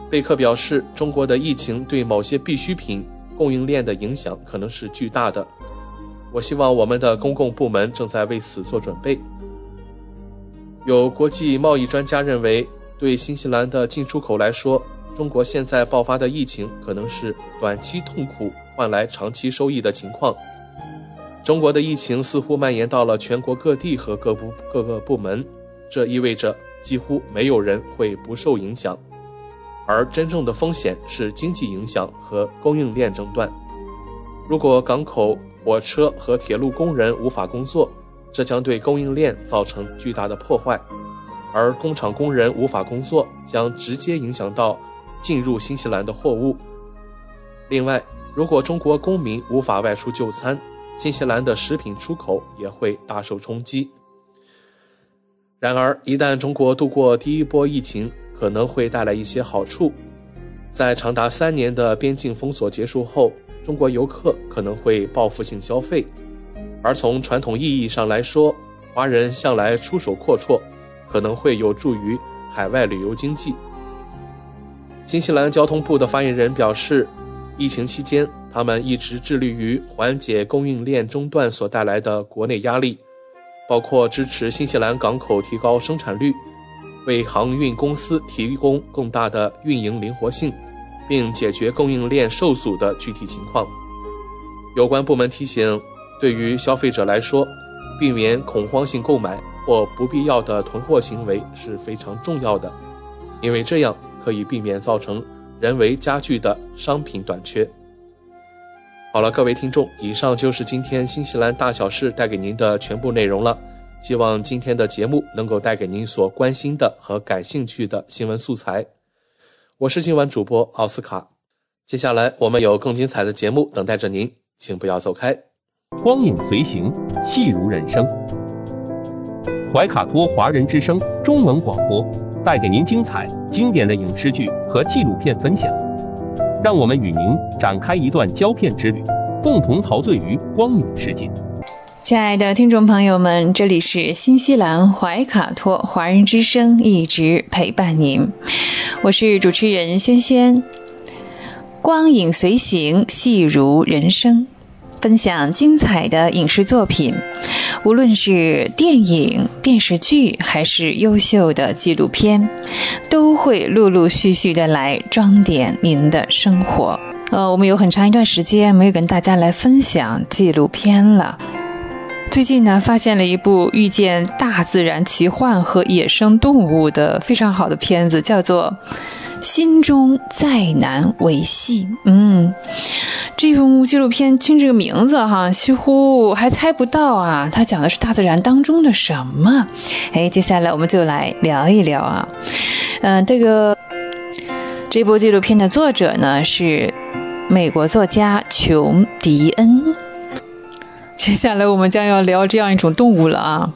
贝克表示，中国的疫情对某些必需品供应链的影响可能是巨大的。我希望我们的公共部门正在为此做准备。有国际贸易专家认为，对新西兰的进出口来说，中国现在爆发的疫情可能是短期痛苦换来长期收益的情况。中国的疫情似乎蔓延到了全国各地和各部各个部门，这意味着几乎没有人会不受影响。而真正的风险是经济影响和供应链中断。如果港口、火车和铁路工人无法工作，这将对供应链造成巨大的破坏；而工厂工人无法工作，将直接影响到进入新西兰的货物。另外，如果中国公民无法外出就餐，新西兰的食品出口也会大受冲击。然而，一旦中国度过第一波疫情，可能会带来一些好处。在长达三年的边境封锁结束后，中国游客可能会报复性消费。而从传统意义上来说，华人向来出手阔绰，可能会有助于海外旅游经济。新西兰交通部的发言人表示，疫情期间，他们一直致力于缓解供应链中断所带来的国内压力，包括支持新西兰港口提高生产率，为航运公司提供更大的运营灵活性，并解决供应链受阻的具体情况。有关部门提醒。对于消费者来说，避免恐慌性购买或不必要的囤货行为是非常重要的，因为这样可以避免造成人为加剧的商品短缺。好了，各位听众，以上就是今天新西兰大小事带给您的全部内容了。希望今天的节目能够带给您所关心的和感兴趣的新闻素材。我是今晚主播奥斯卡，接下来我们有更精彩的节目等待着您，请不要走开。光影随行，戏如人生。怀卡托华人之声中文广播带给您精彩经典的影视剧和纪录片分享，让我们与您展开一段胶片之旅，共同陶醉于光影世界。亲爱的听众朋友们，这里是新西兰怀卡托华人之声，一直陪伴您，我是主持人轩轩。光影随行，戏如人生。分享精彩的影视作品，无论是电影、电视剧，还是优秀的纪录片，都会陆陆续续的来装点您的生活。呃，我们有很长一段时间没有跟大家来分享纪录片了。最近呢，发现了一部遇见大自然奇幻和野生动物的非常好的片子，叫做。心中再难维系。嗯，这部纪录片听这个名字哈，似乎还猜不到啊，它讲的是大自然当中的什么？哎，接下来我们就来聊一聊啊。嗯，这个这部纪录片的作者呢是美国作家琼·迪恩。接下来我们将要聊这样一种动物了啊，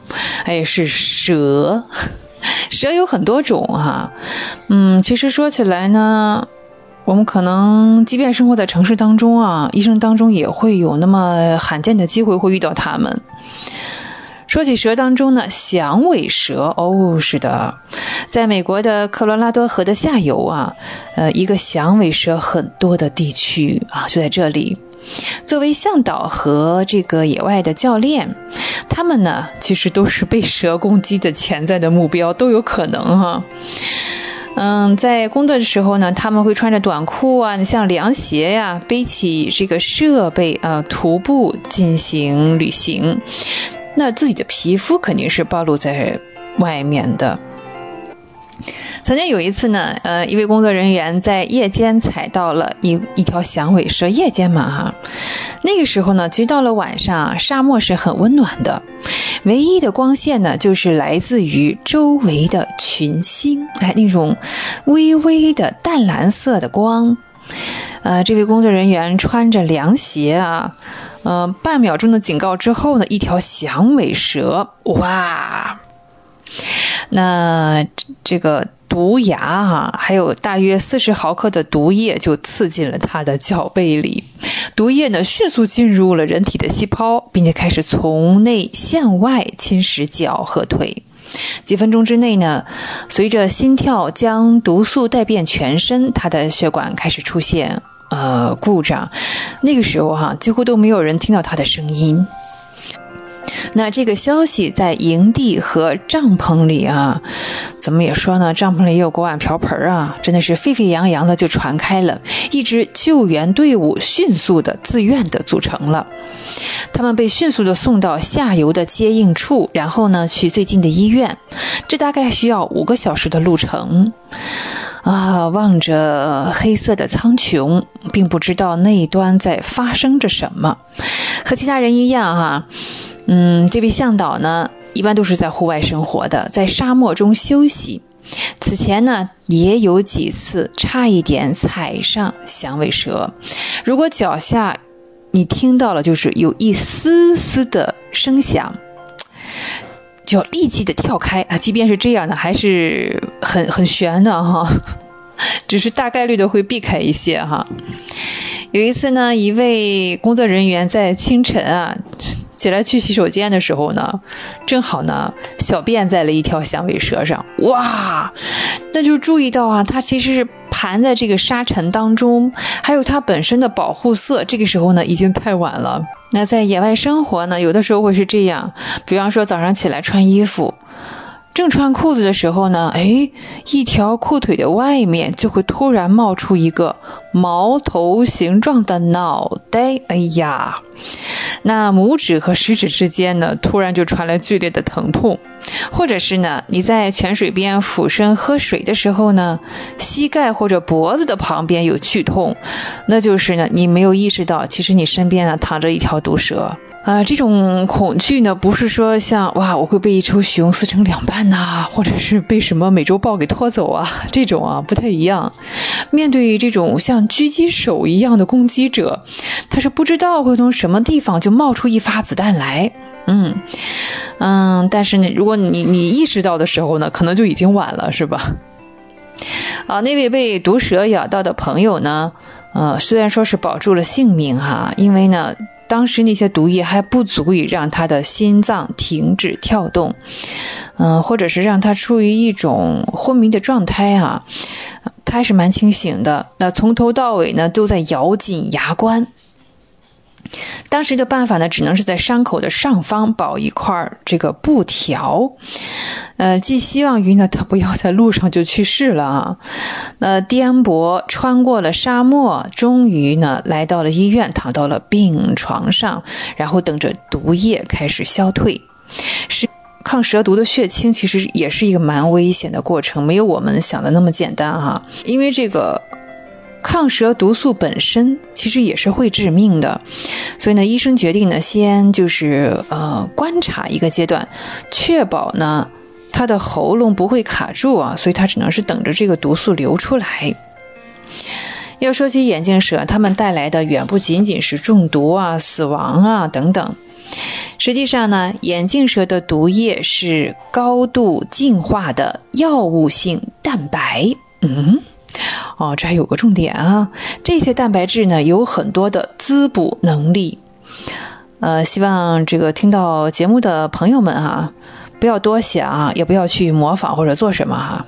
哎，是蛇。*laughs* 蛇有很多种哈，嗯，其实说起来呢，我们可能即便生活在城市当中啊，一生当中也会有那么罕见的机会会遇到它们。说起蛇当中呢，响尾蛇哦，是的，在美国的科罗拉多河的下游啊，呃，一个响尾蛇很多的地区啊，就在这里。作为向导和这个野外的教练，他们呢其实都是被蛇攻击的潜在的目标，都有可能哈。嗯，在工作的时候呢，他们会穿着短裤啊，像凉鞋呀，背起这个设备啊，徒步进行旅行。那自己的皮肤肯定是暴露在外面的。曾经有一次呢，呃，一位工作人员在夜间踩到了一一条响尾蛇。夜间嘛，哈，那个时候呢，其实到了晚上，沙漠是很温暖的，唯一的光线呢，就是来自于周围的群星，哎，那种微微的淡蓝色的光。呃，这位工作人员穿着凉鞋啊，呃，半秒钟的警告之后呢，一条响尾蛇，哇！那这个毒牙哈，还有大约四十毫克的毒液就刺进了他的脚背里，毒液呢迅速进入了人体的细胞，并且开始从内向外侵蚀脚和腿。几分钟之内呢，随着心跳将毒素带遍全身，他的血管开始出现呃故障。那个时候哈，几乎都没有人听到他的声音。那这个消息在营地和帐篷里啊，怎么也说呢？帐篷里也有锅碗瓢盆啊，真的是沸沸扬扬的就传开了。一支救援队伍迅速的、自愿的组成了，他们被迅速的送到下游的接应处，然后呢去最近的医院，这大概需要五个小时的路程。啊，望着黑色的苍穹，并不知道那一端在发生着什么。和其他人一样，哈，嗯，这位向导呢，一般都是在户外生活的，在沙漠中休息。此前呢，也有几次差一点踩上响尾蛇。如果脚下你听到了，就是有一丝丝的声响。就要立即的跳开啊！即便是这样呢，还是很很悬的哈，*laughs* 只是大概率的会避开一些哈。有一次呢，一位工作人员在清晨啊。起来去洗手间的时候呢，正好呢小便在了一条响尾蛇上，哇，那就注意到啊，它其实是盘在这个沙尘当中，还有它本身的保护色，这个时候呢已经太晚了。那在野外生活呢，有的时候会是这样，比方说早上起来穿衣服。正穿裤子的时候呢，哎，一条裤腿的外面就会突然冒出一个毛头形状的脑袋，哎呀，那拇指和食指之间呢，突然就传来剧烈的疼痛，或者是呢，你在泉水边俯身喝水的时候呢，膝盖或者脖子的旁边有剧痛，那就是呢，你没有意识到，其实你身边呢躺着一条毒蛇。啊，这种恐惧呢，不是说像哇，我会被一头熊撕成两半呐，或者是被什么美洲豹给拖走啊，这种啊不太一样。面对这种像狙击手一样的攻击者，他是不知道会从什么地方就冒出一发子弹来。嗯嗯，但是呢，如果你你意识到的时候呢，可能就已经晚了，是吧？*laughs* 啊，那位被毒蛇咬到的朋友呢，呃，虽然说是保住了性命哈，因为呢。当时那些毒液还不足以让他的心脏停止跳动，嗯，或者是让他处于一种昏迷的状态啊，他还是蛮清醒的。那从头到尾呢，都在咬紧牙关。当时的办法呢，只能是在伤口的上方包一块这个布条，呃，寄希望于呢他不要在路上就去世了啊。那颠簸穿过了沙漠，终于呢来到了医院，躺到了病床上，然后等着毒液开始消退。是抗蛇毒的血清，其实也是一个蛮危险的过程，没有我们想的那么简单哈，因为这个。抗蛇毒素本身其实也是会致命的，所以呢，医生决定呢，先就是呃观察一个阶段，确保呢他的喉咙不会卡住啊，所以他只能是等着这个毒素流出来。要说起眼镜蛇，它们带来的远不仅仅是中毒啊、死亡啊等等，实际上呢，眼镜蛇的毒液是高度进化的药物性蛋白，嗯。哦，这还有个重点啊！这些蛋白质呢有很多的滋补能力。呃，希望这个听到节目的朋友们哈，不要多想，也不要去模仿或者做什么哈。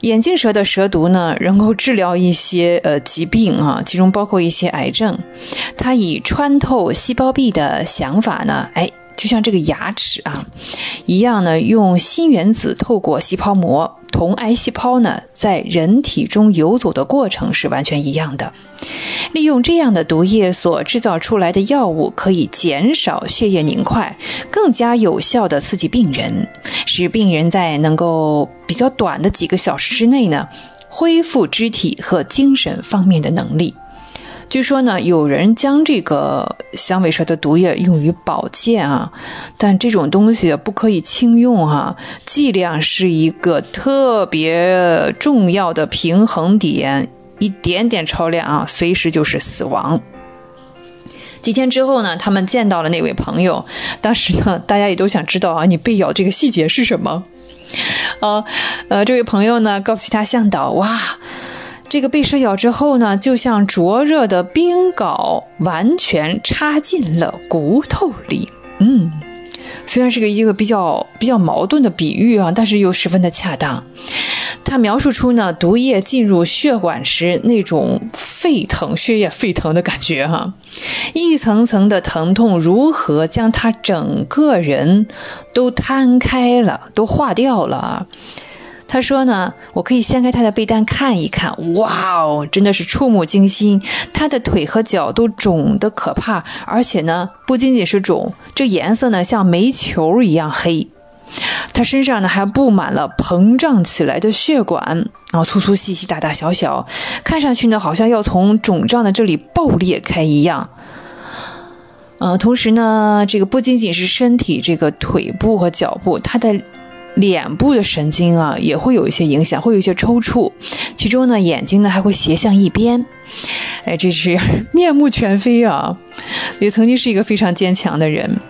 眼镜蛇的蛇毒呢，能够治疗一些呃疾病啊，其中包括一些癌症。它以穿透细胞壁的想法呢，哎。就像这个牙齿啊一样呢，用锌原子透过细胞膜，同癌细胞呢在人体中游走的过程是完全一样的。利用这样的毒液所制造出来的药物，可以减少血液凝块，更加有效地刺激病人，使病人在能够比较短的几个小时之内呢，恢复肢体和精神方面的能力。据说呢，有人将这个响尾蛇的毒液用于保健啊，但这种东西不可以轻用哈，剂量是一个特别重要的平衡点，一点点超量啊，随时就是死亡。几天之后呢，他们见到了那位朋友，当时呢，大家也都想知道啊，你被咬这个细节是什么？啊，呃，这位朋友呢，告诉其他向导，哇。这个被蛇咬之后呢，就像灼热的冰镐，完全插进了骨头里。嗯，虽然是个一个比较比较矛盾的比喻啊，但是又十分的恰当。它描述出呢毒液进入血管时那种沸腾、血液沸腾的感觉哈，一层层的疼痛如何将他整个人都摊开了，都化掉了啊。他说呢，我可以掀开他的被单看一看，哇哦，真的是触目惊心。他的腿和脚都肿得可怕，而且呢，不仅仅是肿，这颜色呢像煤球一样黑。他身上呢还布满了膨胀起来的血管，然后粗粗细细、大大小小，看上去呢好像要从肿胀的这里爆裂开一样。呃，同时呢，这个不仅仅是身体，这个腿部和脚部，他的。脸部的神经啊，也会有一些影响，会有一些抽搐，其中呢，眼睛呢还会斜向一边，哎，这是 *laughs* 面目全非啊！也曾经是一个非常坚强的人，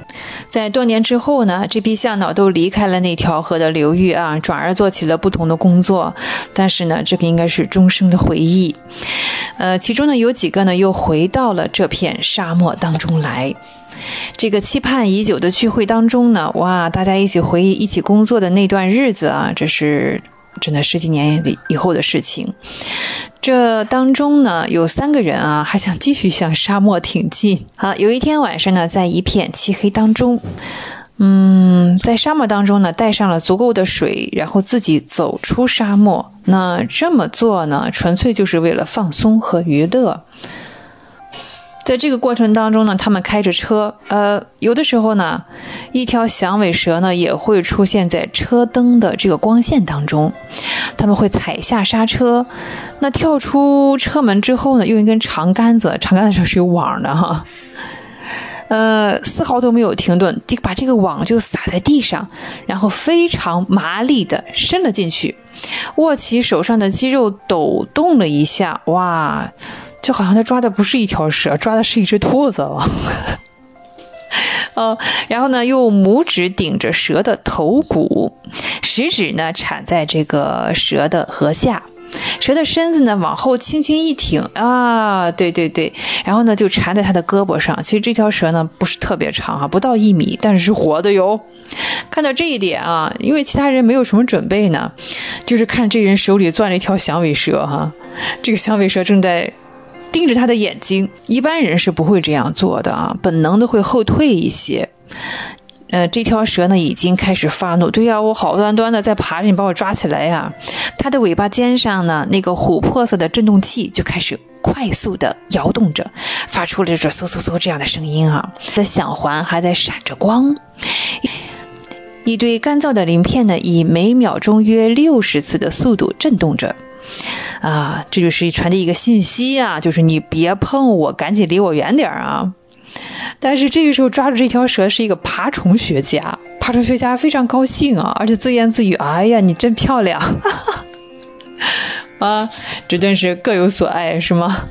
在多年之后呢，这批向导都离开了那条河的流域啊，转而做起了不同的工作，但是呢，这个应该是终生的回忆。呃，其中呢，有几个呢，又回到了这片沙漠当中来。这个期盼已久的聚会当中呢，哇，大家一起回忆一起工作的那段日子啊，这是真的十几年以后的事情。这当中呢，有三个人啊，还想继续向沙漠挺进。好，有一天晚上呢，在一片漆黑当中，嗯，在沙漠当中呢，带上了足够的水，然后自己走出沙漠。那这么做呢，纯粹就是为了放松和娱乐。在这个过程当中呢，他们开着车，呃，有的时候呢，一条响尾蛇呢也会出现在车灯的这个光线当中，他们会踩下刹车，那跳出车门之后呢，用一根长杆子，长杆子上是有网的哈，呃，丝毫都没有停顿，就把这个网就撒在地上，然后非常麻利的伸了进去，握起手上的肌肉抖动了一下，哇！就好像他抓的不是一条蛇，抓的是一只兔子了。*laughs* 哦，然后呢，用拇指顶着蛇的头骨，食指呢缠在这个蛇的颌下，蛇的身子呢往后轻轻一挺啊，对对对，然后呢就缠在它的胳膊上。其实这条蛇呢不是特别长哈，不到一米，但是是活的哟。看到这一点啊，因为其他人没有什么准备呢，就是看这人手里攥着一条响尾蛇哈，这个响尾蛇正在。盯着他的眼睛，一般人是不会这样做的啊，本能的会后退一些。呃，这条蛇呢已经开始发怒，对呀，我好端端的在爬着，你把我抓起来呀！它的尾巴尖上呢，那个琥珀色的振动器就开始快速的摇动着，发出了这嗖嗖嗖这样的声音啊。它的响环还在闪着光，一堆干燥的鳞片呢，以每秒钟约六十次的速度震动着。啊，这就是传递一个信息啊，就是你别碰我，赶紧离我远点啊！但是这个时候抓住这条蛇是一个爬虫学家，爬虫学家非常高兴啊，而且自言自语：“哎呀，你真漂亮！” *laughs* 啊，这真是各有所爱，是吗？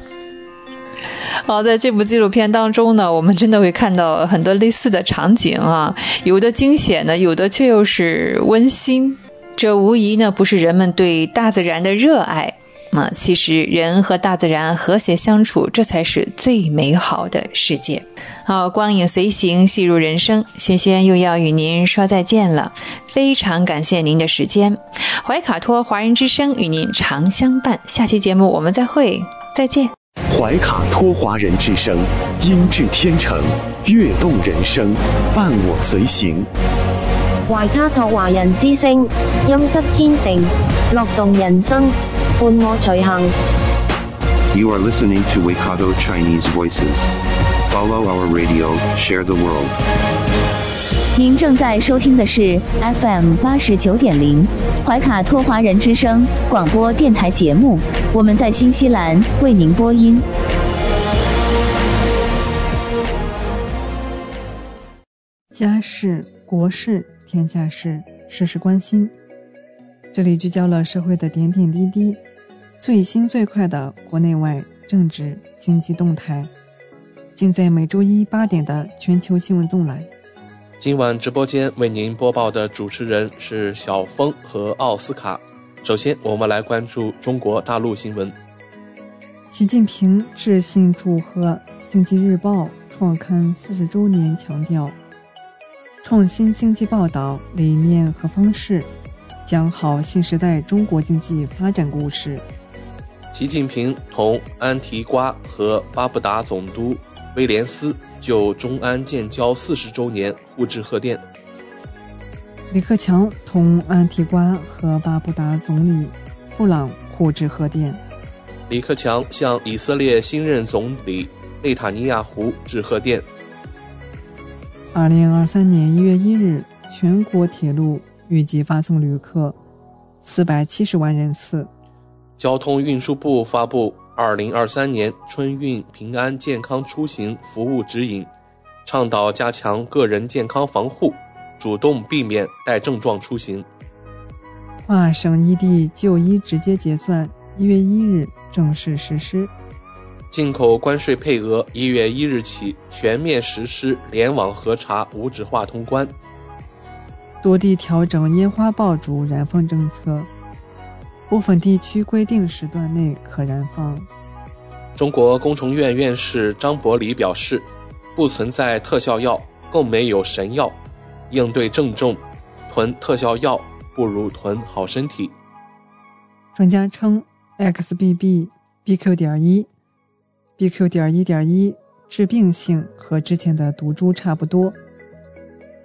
好，在这部纪录片当中呢，我们真的会看到很多类似的场景啊，有的惊险呢，有的却又是温馨。这无疑呢，不是人们对大自然的热爱啊！其实人和大自然和谐相处，这才是最美好的世界。好，光影随行，戏入人生，轩轩又要与您说再见了。非常感谢您的时间，怀卡托华人之声与您常相伴。下期节目我们再会，再见。怀卡托华人之声，音质天成，悦动人生，伴我随行。怀卡托华人之声，音质天成，乐动人生，伴我随行。You are listening to Waikato Chinese Voices. Follow our radio, share the world. 您正在收听的是 FM 八十九点零怀卡托华人之声广播电台节目，我们在新西兰为您播音。家事国事。天下事，事事关心。这里聚焦了社会的点点滴滴，最新最快的国内外政治经济动态，尽在每周一八点的全球新闻纵览。今晚直播间为您播报的主持人是小峰和奥斯卡。首先，我们来关注中国大陆新闻。习近平致信祝贺《经济日报》创刊四十周年，强调。创新经济报道理念和方式，讲好新时代中国经济发展故事。习近平同安提瓜和巴布达总督威廉斯就中安建交四十周年互致贺电。李克强同安提瓜和巴布达总理布朗互致贺电。李克强向以色列新任总理内塔尼亚胡致贺电。二零二三年一月一日，全国铁路预计发送旅客四百七十万人次。交通运输部发布二零二三年春运平安健康出行服务指引，倡导加强个人健康防护，主动避免带症状出行。跨省异地就医直接结算，一月一日。正式实施，进口关税配额一月一日起全面实施联网核查无纸化通关。多地调整烟花爆竹燃放政策，部分地区规定时段内可燃放。中国工程院院士张伯礼表示，不存在特效药，更没有神药，应对郑重，囤特效药不如囤好身体。专家称。XBB、BQ. 点一、BQ. 点一点一致病性和之前的毒株差不多，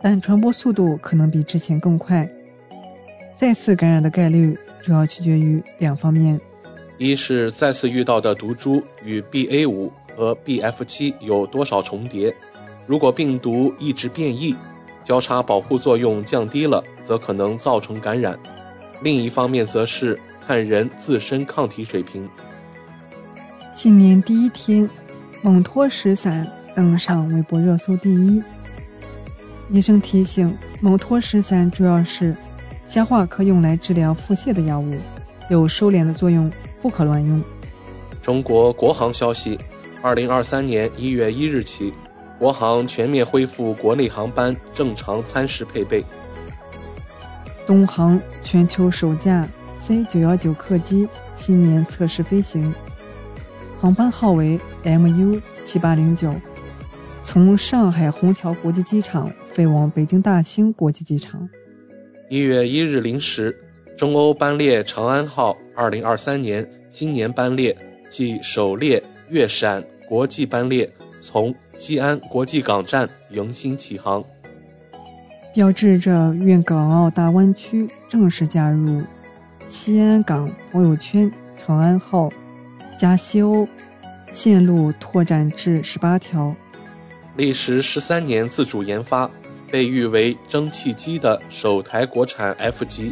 但传播速度可能比之前更快。再次感染的概率主要取决于两方面：一是再次遇到的毒株与 BA 五和 BF 七有多少重叠；如果病毒一直变异，交叉保护作用降低了，则可能造成感染。另一方面则是。看人自身抗体水平。新年第一天，蒙脱石散登上微博热搜第一。医生提醒，蒙脱石散主要是消化科用来治疗腹泻的药物，有收敛的作用，不可乱用。中国国航消息，二零二三年一月一日起，国航全面恢复国内航班正常餐食配备。东航全球首架。C 九幺九客机新年测试飞行，航班号为 MU 七八零九，从上海虹桥国际机场飞往北京大兴国际机场。一月一日零时，中欧班列长安号二零二三年新年班列即首列粤陕国际班列从西安国际港站迎新启航，标志着粤港澳大湾区正式加入。西安港朋友圈长安号加西欧线路拓展至十八条，历时十三年自主研发，被誉为蒸汽机的首台国产 F 级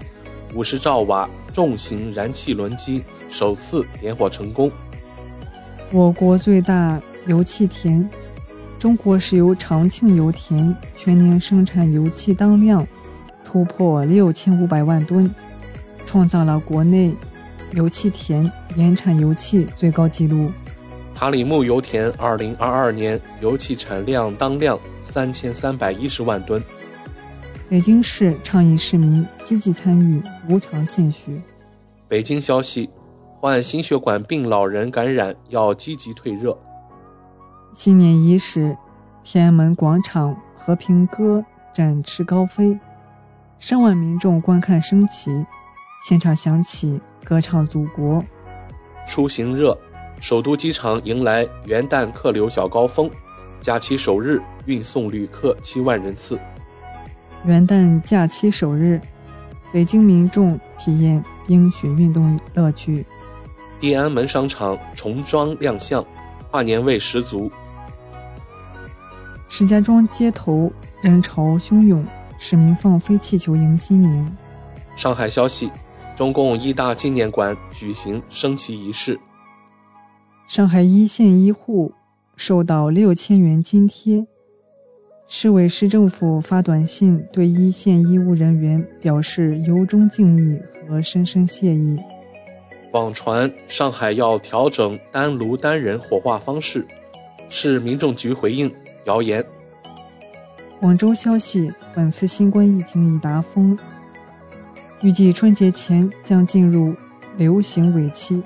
五十兆瓦重型燃气轮机首次点火成功。我国最大油气田中国石油长庆油田全年生产油气当量突破六千五百万吨。创造了国内油气田年产油气最高纪录。塔里木油田2022年油气产量当量三千三百一十万吨。北京市倡议市民积极参与无偿献血。北京消息：患心血管病老人感染要积极退热。新年伊始，天安门广场和平鸽展翅高飞，上万民众观看升旗。现场响起歌唱祖国。出行热，首都机场迎来元旦客流小高峰，假期首日运送旅客七万人次。元旦假期首日，北京民众体验冰雪运动乐趣。地安门商场重装亮相，跨年味十足。石家庄街头人潮汹涌，市民放飞气球迎新年。上海消息。中共一大纪念馆举行升旗仪式。上海一线医护受到六千元津贴，市委市政府发短信对一线医务人员表示由衷敬意和深深谢意。网传上海要调整单炉单人火化方式，市民政局回应谣言。广州消息：本次新冠疫情已达峰。预计春节前将进入流行尾期。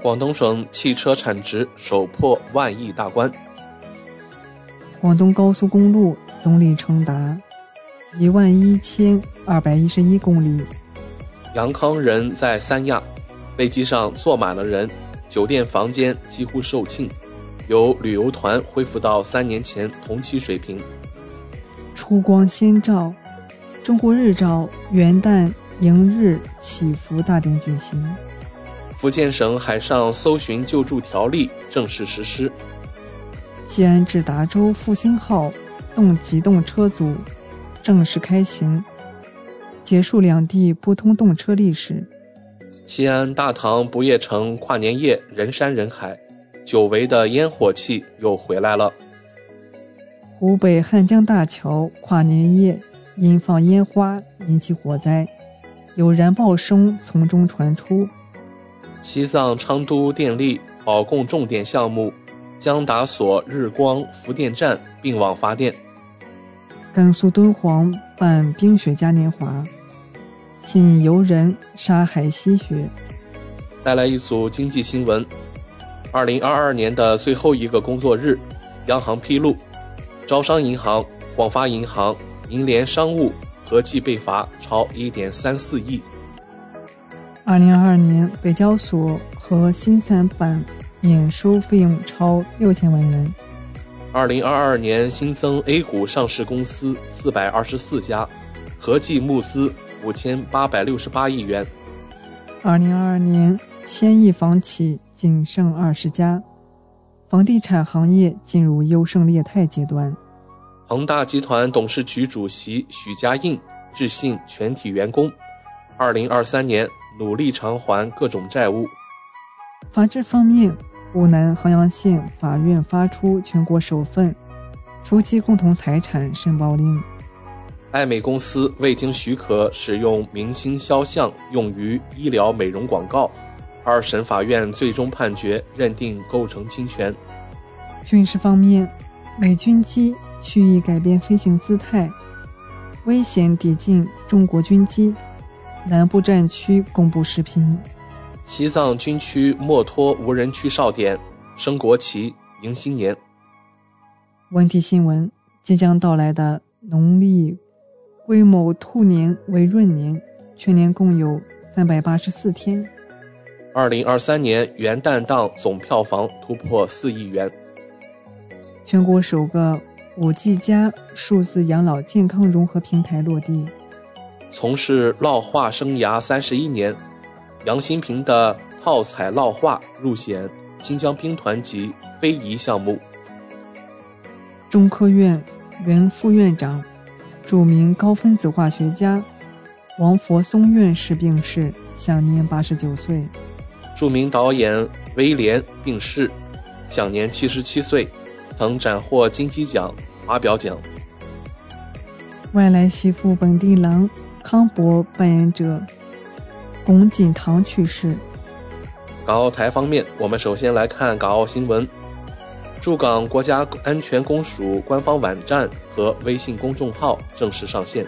广东省汽车产值首破万亿大关。广东高速公路总里程达一万一千二百一十一公里。杨康人在三亚，飞机上坐满了人，酒店房间几乎售罄，有旅游团恢复到三年前同期水平。初光先兆，中国日照元旦迎日祈福大典举行。福建省海上搜寻救助条例正式实施。西安至达州复兴号动机动车组正式开行，结束两地不通动车历史。西安大唐不夜城跨年夜人山人海，久违的烟火气又回来了。湖北汉江大桥跨年夜因放烟花引起火灾，有燃爆声从中传出。西藏昌都电力保供重点项目江达索日光伏电站并网发电。甘肃敦煌办冰雪嘉年华，吸引游人沙海吸雪。带来一组经济新闻：二零二二年的最后一个工作日，央行披露。招商银行、广发银行、银联商务合计被罚超一点三四亿。二零二二年，北交所和新三板验收费用超六千万元。二零二二年新增 A 股上市公司四百二十四家，合计募资五千八百六十八亿元。二零二二年，千亿房企仅剩二十家。房地产行业进入优胜劣汰阶段。恒大集团董事局主席许家印致信全体员工：二零二三年努力偿还各种债务。法治方面，湖南衡阳县法院发出全国首份夫妻共同财产申报令。爱美公司未经许可使用明星肖像用于医疗美容广告。二审法院最终判决认定构成侵权。军事方面，美军机蓄意改变飞行姿态，危险抵近中国军机。南部战区公布视频。西藏军区墨脱无人区哨点升国旗迎新年。文体新闻：即将到来的农历癸卯兔年为闰年，全年共有三百八十四天。二零二三年元旦档总票房突破四亿元。全国首个五 G 加数字养老健康融合平台落地。从事烙画生涯三十一年，杨新平的套彩烙画入选新疆兵团级非遗项目。中科院原副院长、著名高分子化学家王佛松院士病逝，享年八十九岁。著名导演威廉病逝，享年七十七岁，曾斩获金鸡奖、华表奖。外来媳妇本地郎康博扮演者龚锦堂去世。港澳台方面，我们首先来看港澳新闻。驻港国家安全公署官方网站和微信公众号正式上线。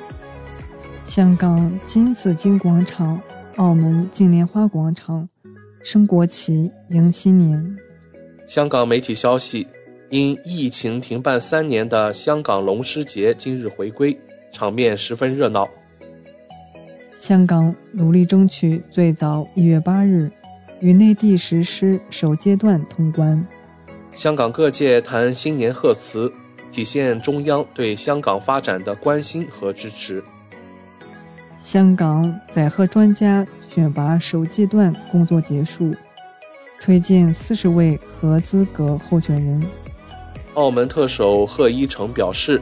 香港金紫荆广场、澳门金莲花广场。升国旗迎新年。香港媒体消息，因疫情停办三年的香港龙狮节今日回归，场面十分热闹。香港努力争取最早一月八日与内地实施首阶段通关。香港各界谈新年贺词，体现中央对香港发展的关心和支持。香港载荷专家选拔首阶段工作结束，推荐四十位合资格候选人。澳门特首贺一诚表示，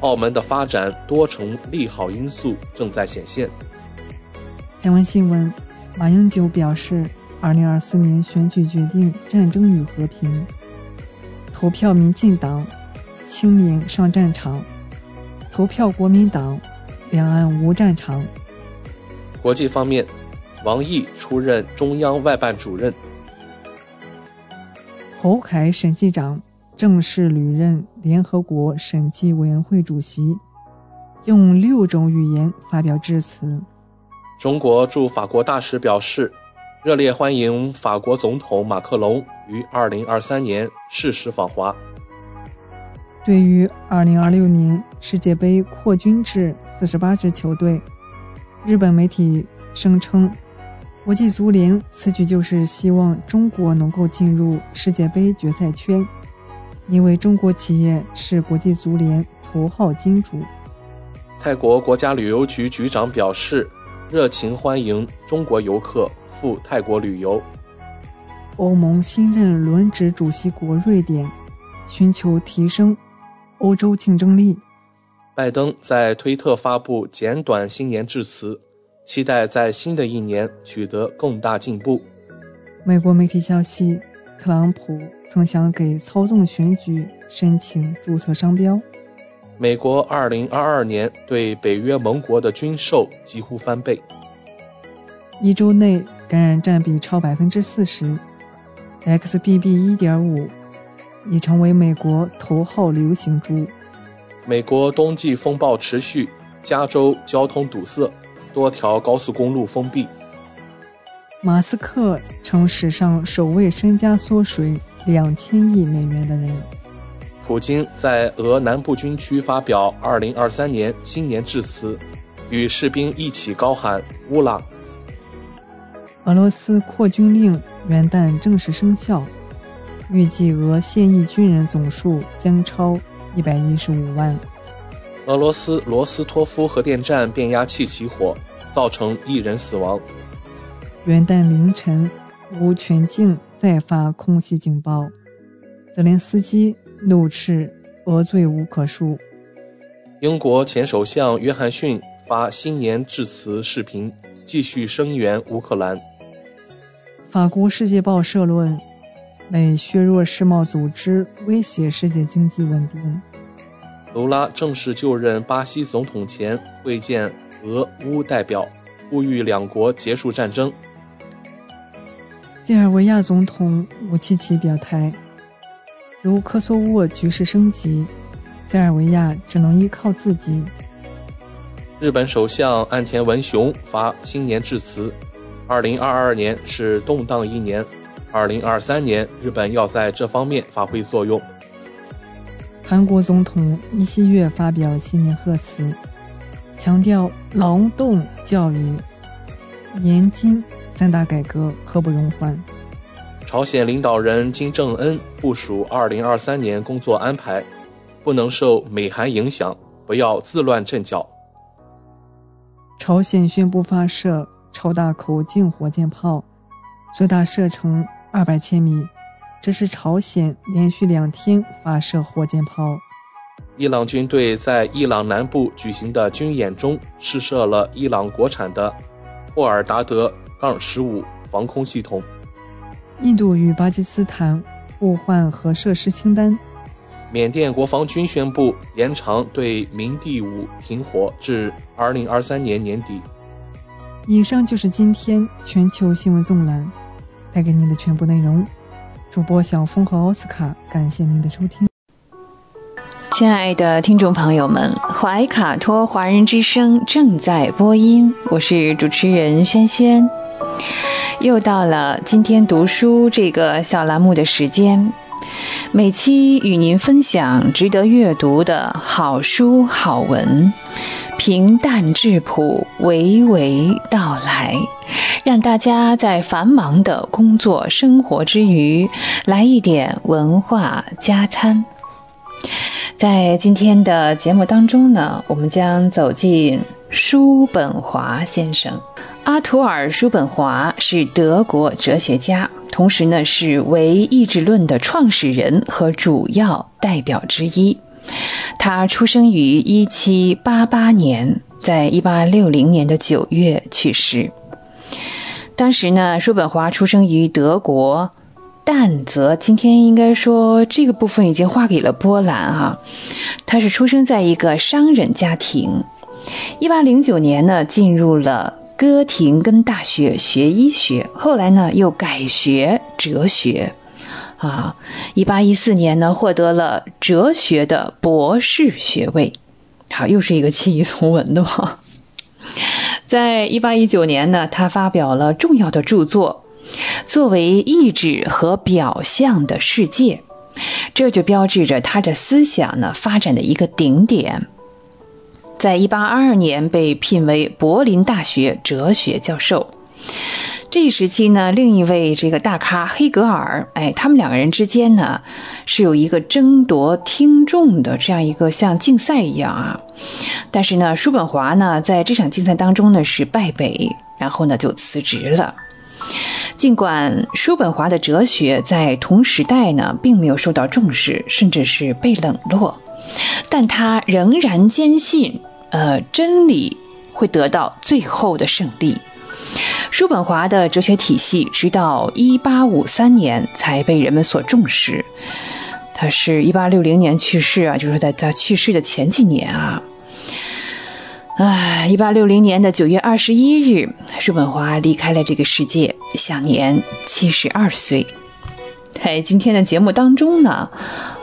澳门的发展多重利好因素正在显现。台湾新闻，马英九表示，二零二四年选举决定战争与和平。投票民进党，青年上战场；投票国民党。两岸无战场。国际方面，王毅出任中央外办主任。侯凯审计长正式履任联合国审计委员会主席，用六种语言发表致辞。中国驻法国大使表示，热烈欢迎法国总统马克龙于二零二三年适时访华。对于2026年世界杯扩军至48支球队，日本媒体声称，国际足联此举就是希望中国能够进入世界杯决赛圈，因为中国企业是国际足联头号金主。泰国国家旅游局局长表示，热情欢迎中国游客赴泰国旅游。欧盟新任轮值主席国瑞典寻求提升。欧洲竞争力。拜登在推特发布简短新年致辞，期待在新的一年取得更大进步。美国媒体消息，特朗普曾想给操纵选举申请注册商标。美国2022年对北约盟国的军售几乎翻倍。一周内感染占比超百分之四十，XBB.1.5。已成为美国头号流行株。美国冬季风暴持续，加州交通堵塞，多条高速公路封闭。马斯克成史上首位身家缩水两千亿美元的人。普京在俄南部军区发表2023年新年致辞，与士兵一起高喊“乌拉”。俄罗斯扩军令元旦正式生效。预计俄现役军人总数将超一百一十五万。俄罗斯罗斯托夫核电站变压器起火，造成一人死亡。元旦凌晨，无全境再发空袭警报，泽连斯基怒斥俄罪无可恕。英国前首相约翰逊发新年致辞视频，继续声援乌克兰。法国《世界报》社论。美削弱世贸组织，威胁世界经济稳定。卢拉正式就任巴西总统前会见俄乌代表，呼吁两国结束战争。塞尔维亚总统武契奇表态，如科索沃局势升级，塞尔维亚只能依靠自己。日本首相岸田文雄发新年致辞：，二零二二年是动荡一年。二零二三年，日本要在这方面发挥作用。韩国总统尹锡悦发表新年贺词，强调劳动、教育、年金三大改革刻不容缓。朝鲜领导人金正恩部署二零二三年工作安排，不能受美韩影响，不要自乱阵脚。朝鲜宣布发射超大口径火箭炮，最大射程。二百千米，这是朝鲜连续两天发射火箭炮。伊朗军队在伊朗南部举行的军演中试射了伊朗国产的霍尔达德杠十五防空系统。印度与巴基斯坦互换核设施清单。缅甸国防军宣布延长对明第五停火至二零二三年年底。以上就是今天全球新闻纵览。带给您的全部内容，主播小峰和奥斯卡，感谢您的收听。亲爱的听众朋友们，怀卡托华人之声正在播音，我是主持人轩轩。又到了今天读书这个小栏目的时间，每期与您分享值得阅读的好书好文，平淡质朴，娓娓道来。让大家在繁忙的工作生活之余，来一点文化加餐。在今天的节目当中呢，我们将走进叔本华先生。阿图尔·叔本华是德国哲学家，同时呢是唯意志论的创始人和主要代表之一。他出生于一七八八年，在一八六零年的九月去世。当时呢，叔本华出生于德国但泽，今天应该说这个部分已经划给了波兰啊。他是出生在一个商人家庭。一八零九年呢，进入了哥廷根大学学医学，后来呢又改学哲学，啊，一八一四年呢获得了哲学的博士学位，好，又是一个弃医从文的嘛。在一八一九年呢，他发表了重要的著作，作为意志和表象的世界，这就标志着他的思想呢发展的一个顶点。在一八二二年被聘为柏林大学哲学教授。这一时期呢，另一位这个大咖黑格尔，哎，他们两个人之间呢是有一个争夺听众的这样一个像竞赛一样啊。但是呢，叔本华呢在这场竞赛当中呢是败北，然后呢就辞职了。尽管叔本华的哲学在同时代呢并没有受到重视，甚至是被冷落，但他仍然坚信，呃，真理会得到最后的胜利。叔本华的哲学体系直到一八五三年才被人们所重视。他是一八六零年去世啊，就是在他去世的前几年啊。唉，一八六零年的九月二十一日，叔本华离开了这个世界，享年七十二岁。在今天的节目当中呢，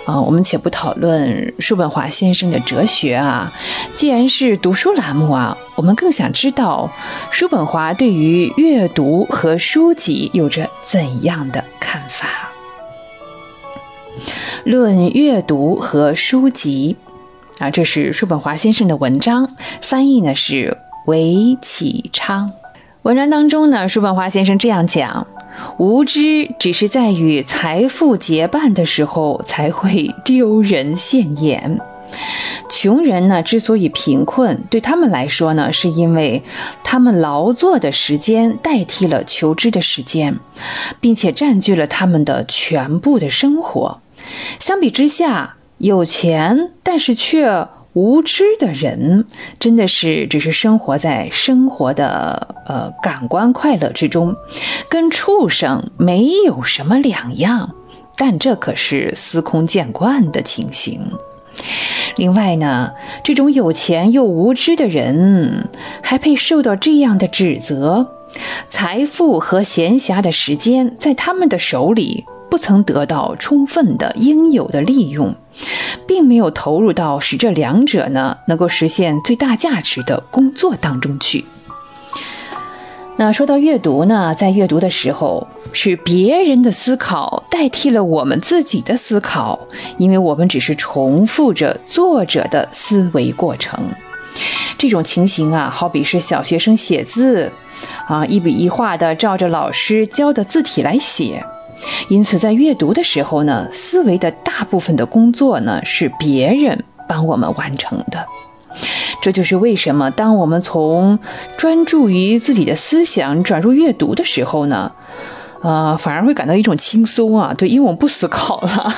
啊，我们且不讨论叔本华先生的哲学啊，既然是读书栏目啊，我们更想知道叔本华对于阅读和书籍有着怎样的看法。论阅读和书籍。啊，这是叔本华先生的文章，翻译呢是韦启昌。文章当中呢，叔本华先生这样讲：无知只是在与财富结伴的时候才会丢人现眼。穷人呢之所以贫困，对他们来说呢，是因为他们劳作的时间代替了求知的时间，并且占据了他们的全部的生活。相比之下，有钱但是却无知的人，真的是只是生活在生活的呃感官快乐之中，跟畜生没有什么两样。但这可是司空见惯的情形。另外呢，这种有钱又无知的人，还配受到这样的指责？财富和闲暇的时间在他们的手里。不曾得到充分的应有的利用，并没有投入到使这两者呢能够实现最大价值的工作当中去。那说到阅读呢，在阅读的时候，是别人的思考代替了我们自己的思考，因为我们只是重复着作者的思维过程。这种情形啊，好比是小学生写字，啊，一笔一画的照着老师教的字体来写。因此，在阅读的时候呢，思维的大部分的工作呢是别人帮我们完成的。这就是为什么当我们从专注于自己的思想转入阅读的时候呢，呃，反而会感到一种轻松啊。对，因为我们不思考了，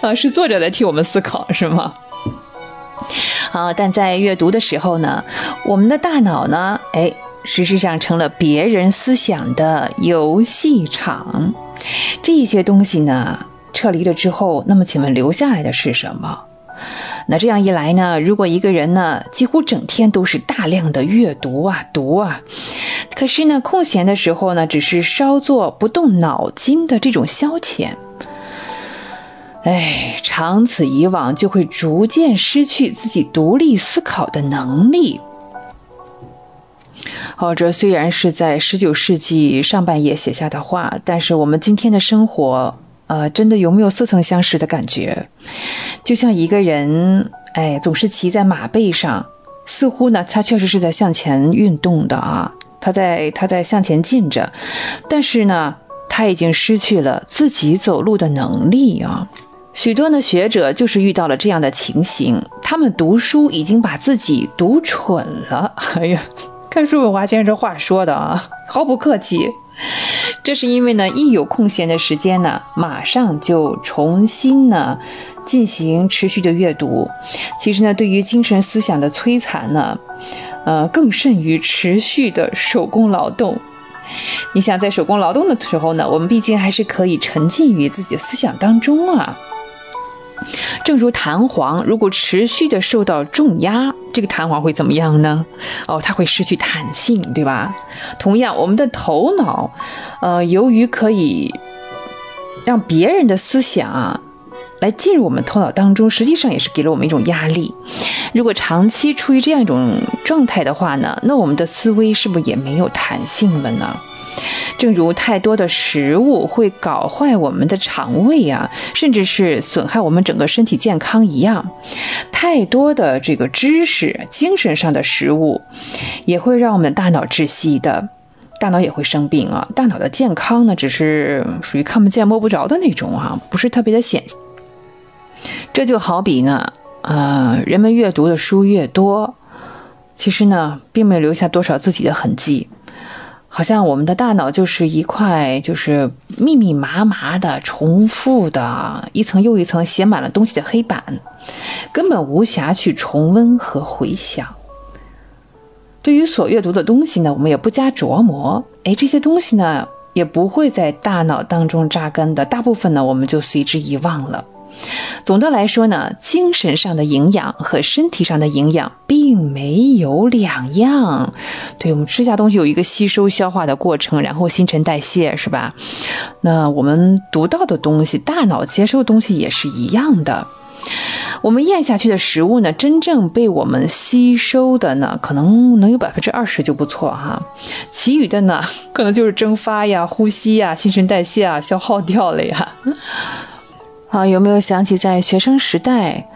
*laughs* 啊，是作者在替我们思考，是吗？啊，但在阅读的时候呢，我们的大脑呢，哎。实质上成了别人思想的游戏场，这些东西呢撤离了之后，那么请问留下来的是什么？那这样一来呢，如果一个人呢几乎整天都是大量的阅读啊读啊，可是呢空闲的时候呢只是稍作不动脑筋的这种消遣，哎，长此以往就会逐渐失去自己独立思考的能力。哦，这虽然是在十九世纪上半叶写下的话，但是我们今天的生活，呃，真的有没有似曾相识的感觉？就像一个人，哎，总是骑在马背上，似乎呢，他确实是在向前运动的啊，他在他在向前进着，但是呢，他已经失去了自己走路的能力啊。许多的学者就是遇到了这样的情形，他们读书已经把自己读蠢了。哎呀！看叔本华先生这话说的啊，毫不客气。这是因为呢，一有空闲的时间呢，马上就重新呢进行持续的阅读。其实呢，对于精神思想的摧残呢，呃，更甚于持续的手工劳动。你想在手工劳动的时候呢，我们毕竟还是可以沉浸于自己的思想当中啊。正如弹簧，如果持续的受到重压，这个弹簧会怎么样呢？哦，它会失去弹性，对吧？同样，我们的头脑，呃，由于可以让别人的思想啊来进入我们头脑当中，实际上也是给了我们一种压力。如果长期处于这样一种状态的话呢，那我们的思维是不是也没有弹性了呢？正如太多的食物会搞坏我们的肠胃啊，甚至是损害我们整个身体健康一样，太多的这个知识、精神上的食物，也会让我们大脑窒息的，大脑也会生病啊。大脑的健康呢，只是属于看不见摸不着的那种啊，不是特别的显。这就好比呢，呃，人们阅读的书越多，其实呢，并没有留下多少自己的痕迹。好像我们的大脑就是一块，就是密密麻麻的、重复的，一层又一层写满了东西的黑板，根本无暇去重温和回想。对于所阅读的东西呢，我们也不加琢磨。哎，这些东西呢，也不会在大脑当中扎根的，大部分呢，我们就随之遗忘了。总的来说呢，精神上的营养和身体上的营养并没有两样。对我们吃下东西有一个吸收消化的过程，然后新陈代谢，是吧？那我们读到的东西，大脑接收的东西也是一样的。我们咽下去的食物呢，真正被我们吸收的呢，可能能有百分之二十就不错哈，其余的呢，可能就是蒸发呀、呼吸呀、新陈代谢啊消耗掉了呀。啊，有没有想起在学生时代，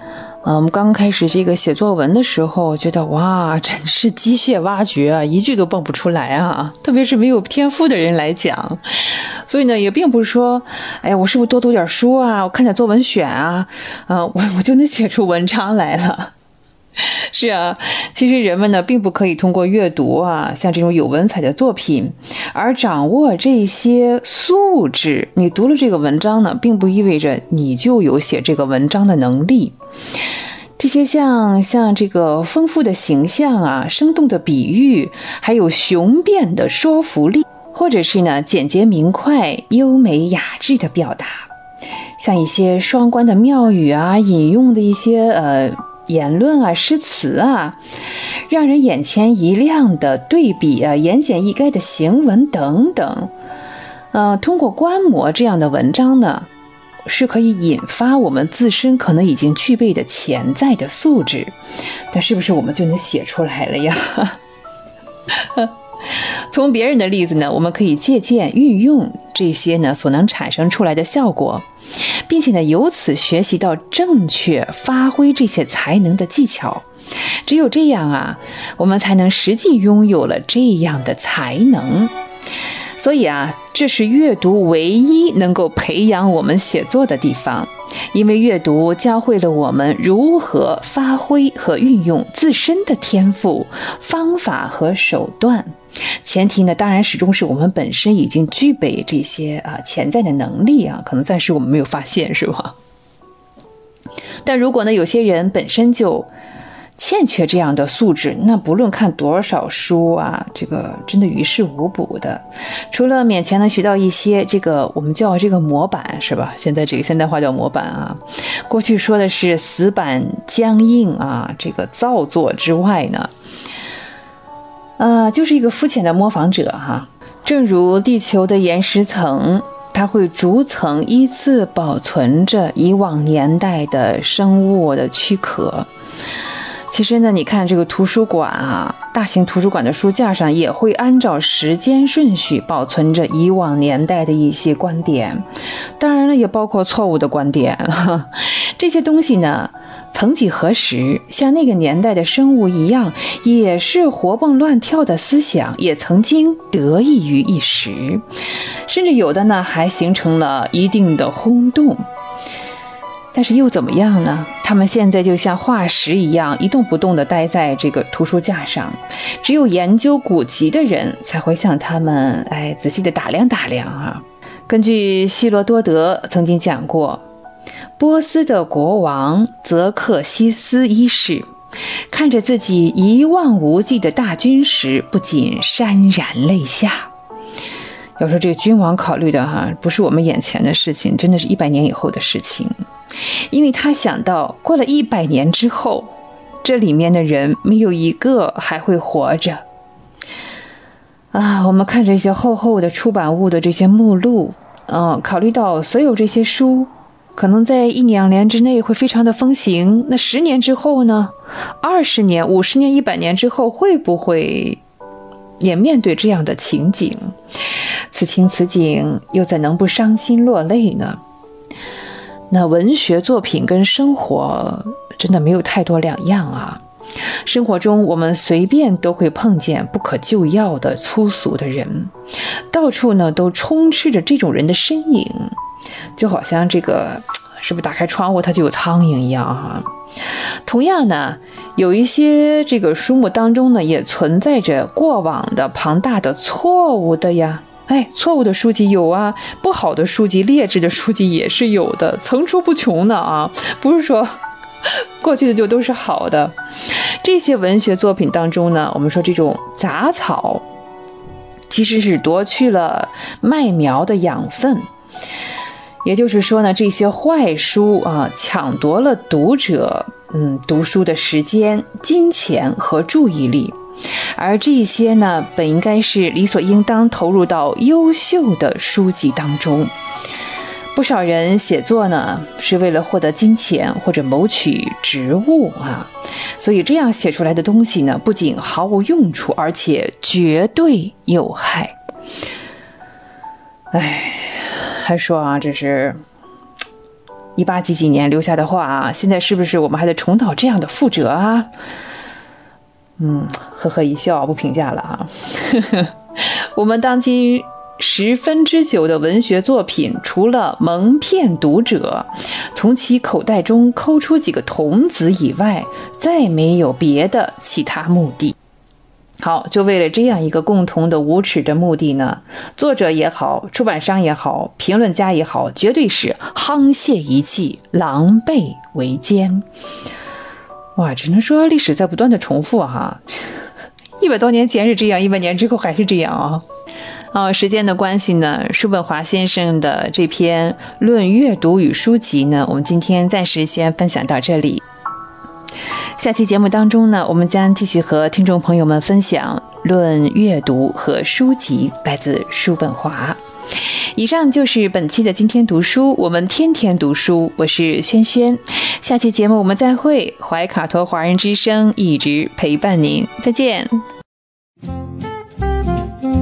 嗯，我们刚开始这个写作文的时候，觉得哇，真是机械挖掘啊，一句都蹦不出来啊！特别是没有天赋的人来讲，所以呢，也并不是说，哎呀，我是不是多读点书啊，我看点作文选啊，啊，我我就能写出文章来了。*laughs* 是啊，其实人们呢，并不可以通过阅读啊，像这种有文采的作品，而掌握这些素质。你读了这个文章呢，并不意味着你就有写这个文章的能力。这些像像这个丰富的形象啊，生动的比喻，还有雄辩的说服力，或者是呢简洁明快、优美雅致的表达，像一些双关的妙语啊，引用的一些呃。言论啊，诗词啊，让人眼前一亮的对比啊，言简意赅的行文等等，呃，通过观摩这样的文章呢，是可以引发我们自身可能已经具备的潜在的素质，那是不是我们就能写出来了呀？*laughs* *laughs* 从别人的例子呢，我们可以借鉴运用这些呢所能产生出来的效果，并且呢由此学习到正确发挥这些才能的技巧。只有这样啊，我们才能实际拥有了这样的才能。所以啊，这是阅读唯一能够培养我们写作的地方，因为阅读教会了我们如何发挥和运用自身的天赋、方法和手段。前提呢，当然始终是我们本身已经具备这些啊潜在的能力啊，可能暂时我们没有发现，是吧？但如果呢，有些人本身就。欠缺这样的素质，那不论看多少书啊，这个真的于事无补的。除了勉强能学到一些这个我们叫这个模板是吧？现在这个现代化叫模板啊，过去说的是死板僵硬啊，这个造作之外呢，啊，就是一个肤浅的模仿者哈。正如地球的岩石层，它会逐层依次保存着以往年代的生物的躯壳。其实呢，你看这个图书馆啊，大型图书馆的书架上也会按照时间顺序保存着以往年代的一些观点，当然了，也包括错误的观点。*laughs* 这些东西呢，曾几何时，像那个年代的生物一样，也是活蹦乱跳的思想，也曾经得意于一时，甚至有的呢，还形成了一定的轰动。但是又怎么样呢？他们现在就像化石一样一动不动地待在这个图书架上，只有研究古籍的人才会向他们哎仔细地打量打量啊。根据希罗多德曾经讲过，波斯的国王泽克西斯一世看着自己一望无际的大军时，不仅潸然泪下。要说这个君王考虑的哈，不是我们眼前的事情，真的是一百年以后的事情。因为他想到，过了一百年之后，这里面的人没有一个还会活着。啊，我们看这些厚厚的出版物的这些目录，嗯，考虑到所有这些书，可能在一两年之内会非常的风行，那十年之后呢？二十年、五十年、一百年之后，会不会也面对这样的情景，此情此景，又怎能不伤心落泪呢？那文学作品跟生活真的没有太多两样啊！生活中我们随便都会碰见不可救药的粗俗的人，到处呢都充斥着这种人的身影，就好像这个是不是打开窗户它就有苍蝇一样哈？同样呢，有一些这个书目当中呢也存在着过往的庞大的错误的呀。哎，错误的书籍有啊，不好的书籍、劣质的书籍也是有的，层出不穷的啊。不是说 *laughs* 过去的就都是好的。这些文学作品当中呢，我们说这种杂草，其实是夺去了麦苗的养分。也就是说呢，这些坏书啊，抢夺了读者嗯读书的时间、金钱和注意力。而这些呢，本应该是理所应当投入到优秀的书籍当中。不少人写作呢，是为了获得金钱或者谋取职务啊，所以这样写出来的东西呢，不仅毫无用处，而且绝对有害。哎，还说啊，这是一八几几年留下的话啊，现在是不是我们还得重蹈这样的覆辙啊？嗯，呵呵一笑，不评价了啊。*laughs* 我们当今十分之九的文学作品，除了蒙骗读者，从其口袋中抠出几个童子以外，再没有别的其他目的。好，就为了这样一个共同的无耻的目的呢，作者也好，出版商也好，评论家也好，绝对是沆瀣一气，狼狈为奸。哇，只能说历史在不断的重复哈，一百多年前是这样，一百年之后还是这样啊。哦，时间的关系呢，叔本华先生的这篇《论阅读与书籍》呢，我们今天暂时先分享到这里。下期节目当中呢，我们将继续和听众朋友们分享《论阅读和书籍》，来自叔本华。以上就是本期的今天读书，我们天天读书，我是萱萱。下期节目我们再会，怀卡托华人之声一直陪伴您，再见。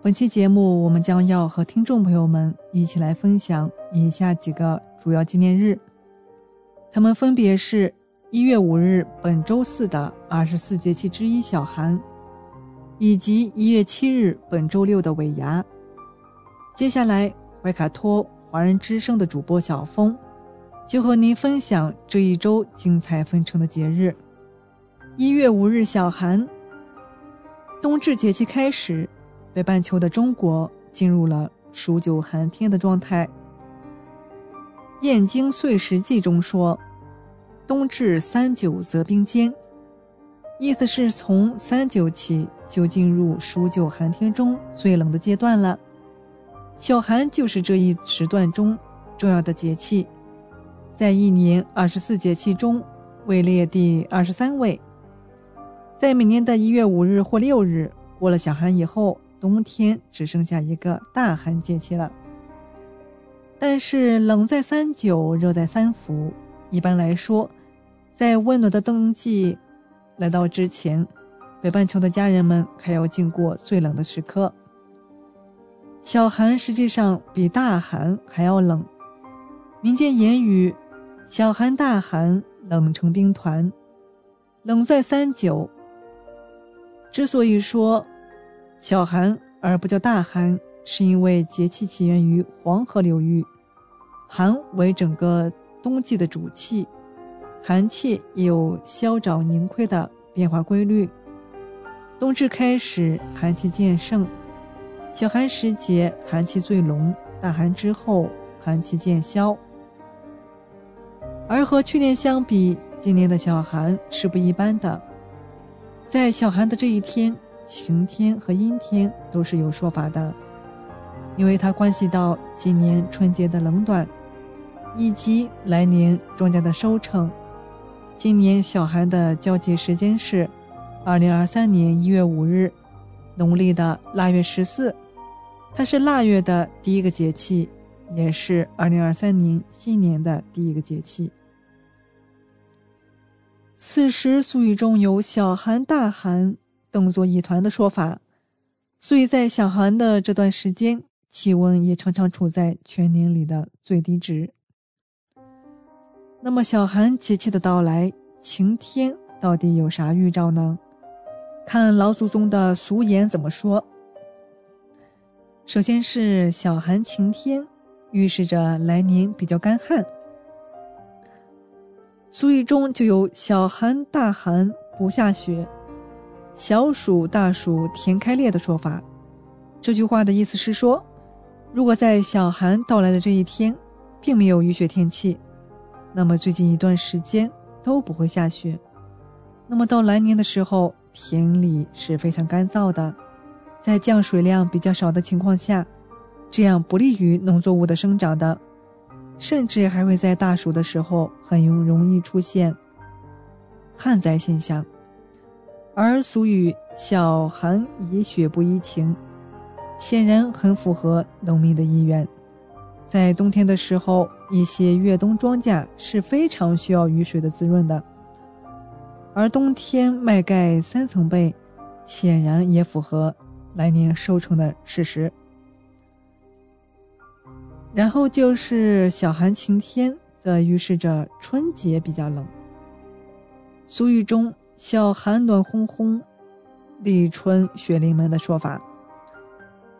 本期节目，我们将要和听众朋友们一起来分享以下几个主要纪念日，他们分别是一月五日本周四的二十四节气之一小寒，以及一月七日本周六的尾牙。接下来，怀卡托。华人之声的主播小峰，就和您分享这一周精彩纷呈的节日。一月五日小寒，冬至节气开始，北半球的中国进入了数九寒天的状态。《燕京岁时记》中说：“冬至三九则冰坚”，意思是从三九起就进入数九寒天中最冷的阶段了。小寒就是这一时段中重要的节气，在一年二十四节气中位列第二十三位。在每年的一月五日或六日过了小寒以后，冬天只剩下一个大寒节气了。但是冷在三九，热在三伏。一般来说，在温暖的冬季来到之前，北半球的家人们还要经过最冷的时刻。小寒实际上比大寒还要冷，民间言语“小寒大寒，冷成冰团”，冷在三九。之所以说小寒而不叫大寒，是因为节气起源于黄河流域，寒为整个冬季的主气，寒气有消长凝亏的变化规律。冬至开始，寒气渐盛，小寒时节寒气最浓，大寒之后寒气渐消。而和去年相比，今年的小寒是不一般的。在小寒的这一天，晴天和阴天都是有说法的，因为它关系到今年春节的冷暖，以及来年庄稼的收成。今年小寒的交接时间是。二零二三年一月五日，农历的腊月十四，它是腊月的第一个节气，也是二零二三年新年的第一个节气。此时俗语中有“小寒”“大寒”动作一团的说法，所以在小寒的这段时间，气温也常常处在全年里的最低值。那么，小寒节气的到来，晴天到底有啥预兆呢？看老祖宗的俗言怎么说。首先是小寒晴天，预示着来年比较干旱。俗语中就有“小寒大寒不下雪，小暑大暑田开裂”的说法。这句话的意思是说，如果在小寒到来的这一天，并没有雨雪天气，那么最近一段时间都不会下雪。那么到来年的时候，田里是非常干燥的，在降水量比较少的情况下，这样不利于农作物的生长的，甚至还会在大暑的时候很容容易出现旱灾现象。而俗语“小寒宜雪不宜晴”，显然很符合农民的意愿。在冬天的时候，一些越冬庄稼是非常需要雨水的滋润的。而冬天麦盖三层被，显然也符合来年收成的事实。然后就是小寒晴天，则预示着春节比较冷。俗语中“小寒暖烘烘，立春雪临门”的说法，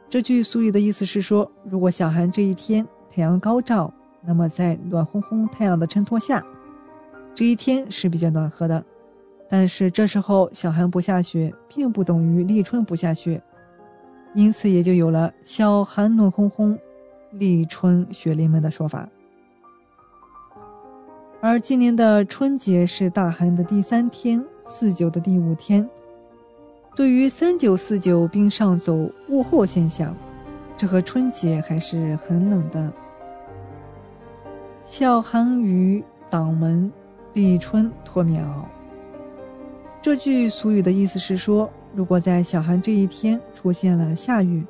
这句俗语的意思是说，如果小寒这一天太阳高照，那么在暖烘烘太阳的衬托下，这一天是比较暖和的。但是这时候小寒不下雪，并不等于立春不下雪，因此也就有了“小寒暖烘烘，立春雪临门”的说法。而今年的春节是大寒的第三天，四九的第五天。对于三九四九冰上走物候现象，这和春节还是很冷的。小寒雨挡门，立春脱棉袄。这句俗语的意思是说，如果在小寒这一天出现了下雨，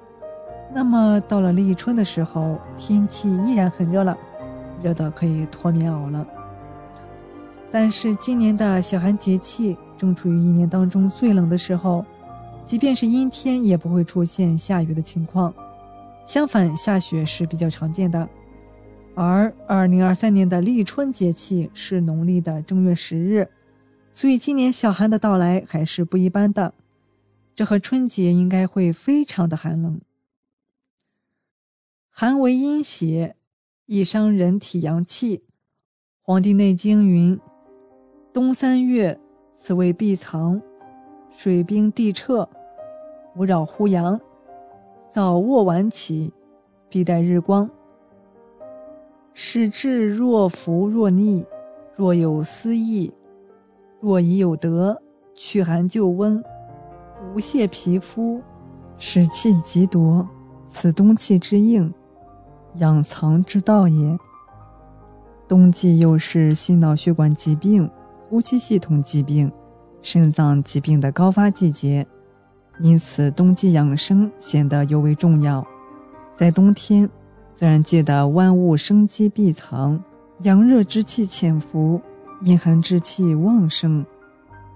那么到了立春的时候，天气依然很热了，热的可以脱棉袄了。但是今年的小寒节气正处于一年当中最冷的时候，即便是阴天也不会出现下雨的情况，相反下雪是比较常见的。而二零二三年的立春节气是农历的正月十日。所以今年小寒的到来还是不一般的，这和春节应该会非常的寒冷。寒为阴邪，易伤人体阳气。《黄帝内经》云：“冬三月，此谓闭藏，水冰地彻，无扰乎阳。早卧晚起，必待日光。使志若浮若逆，若有思意。”若已有德，去寒救温，无泄皮肤，使气极夺，此冬气之应，养藏之道也。冬季又是心脑血管疾病、呼吸系统疾病、肾脏疾病的高发季节，因此冬季养生显得尤为重要。在冬天，自然界的万物生机闭藏，阳热之气潜伏。阴寒之气旺盛，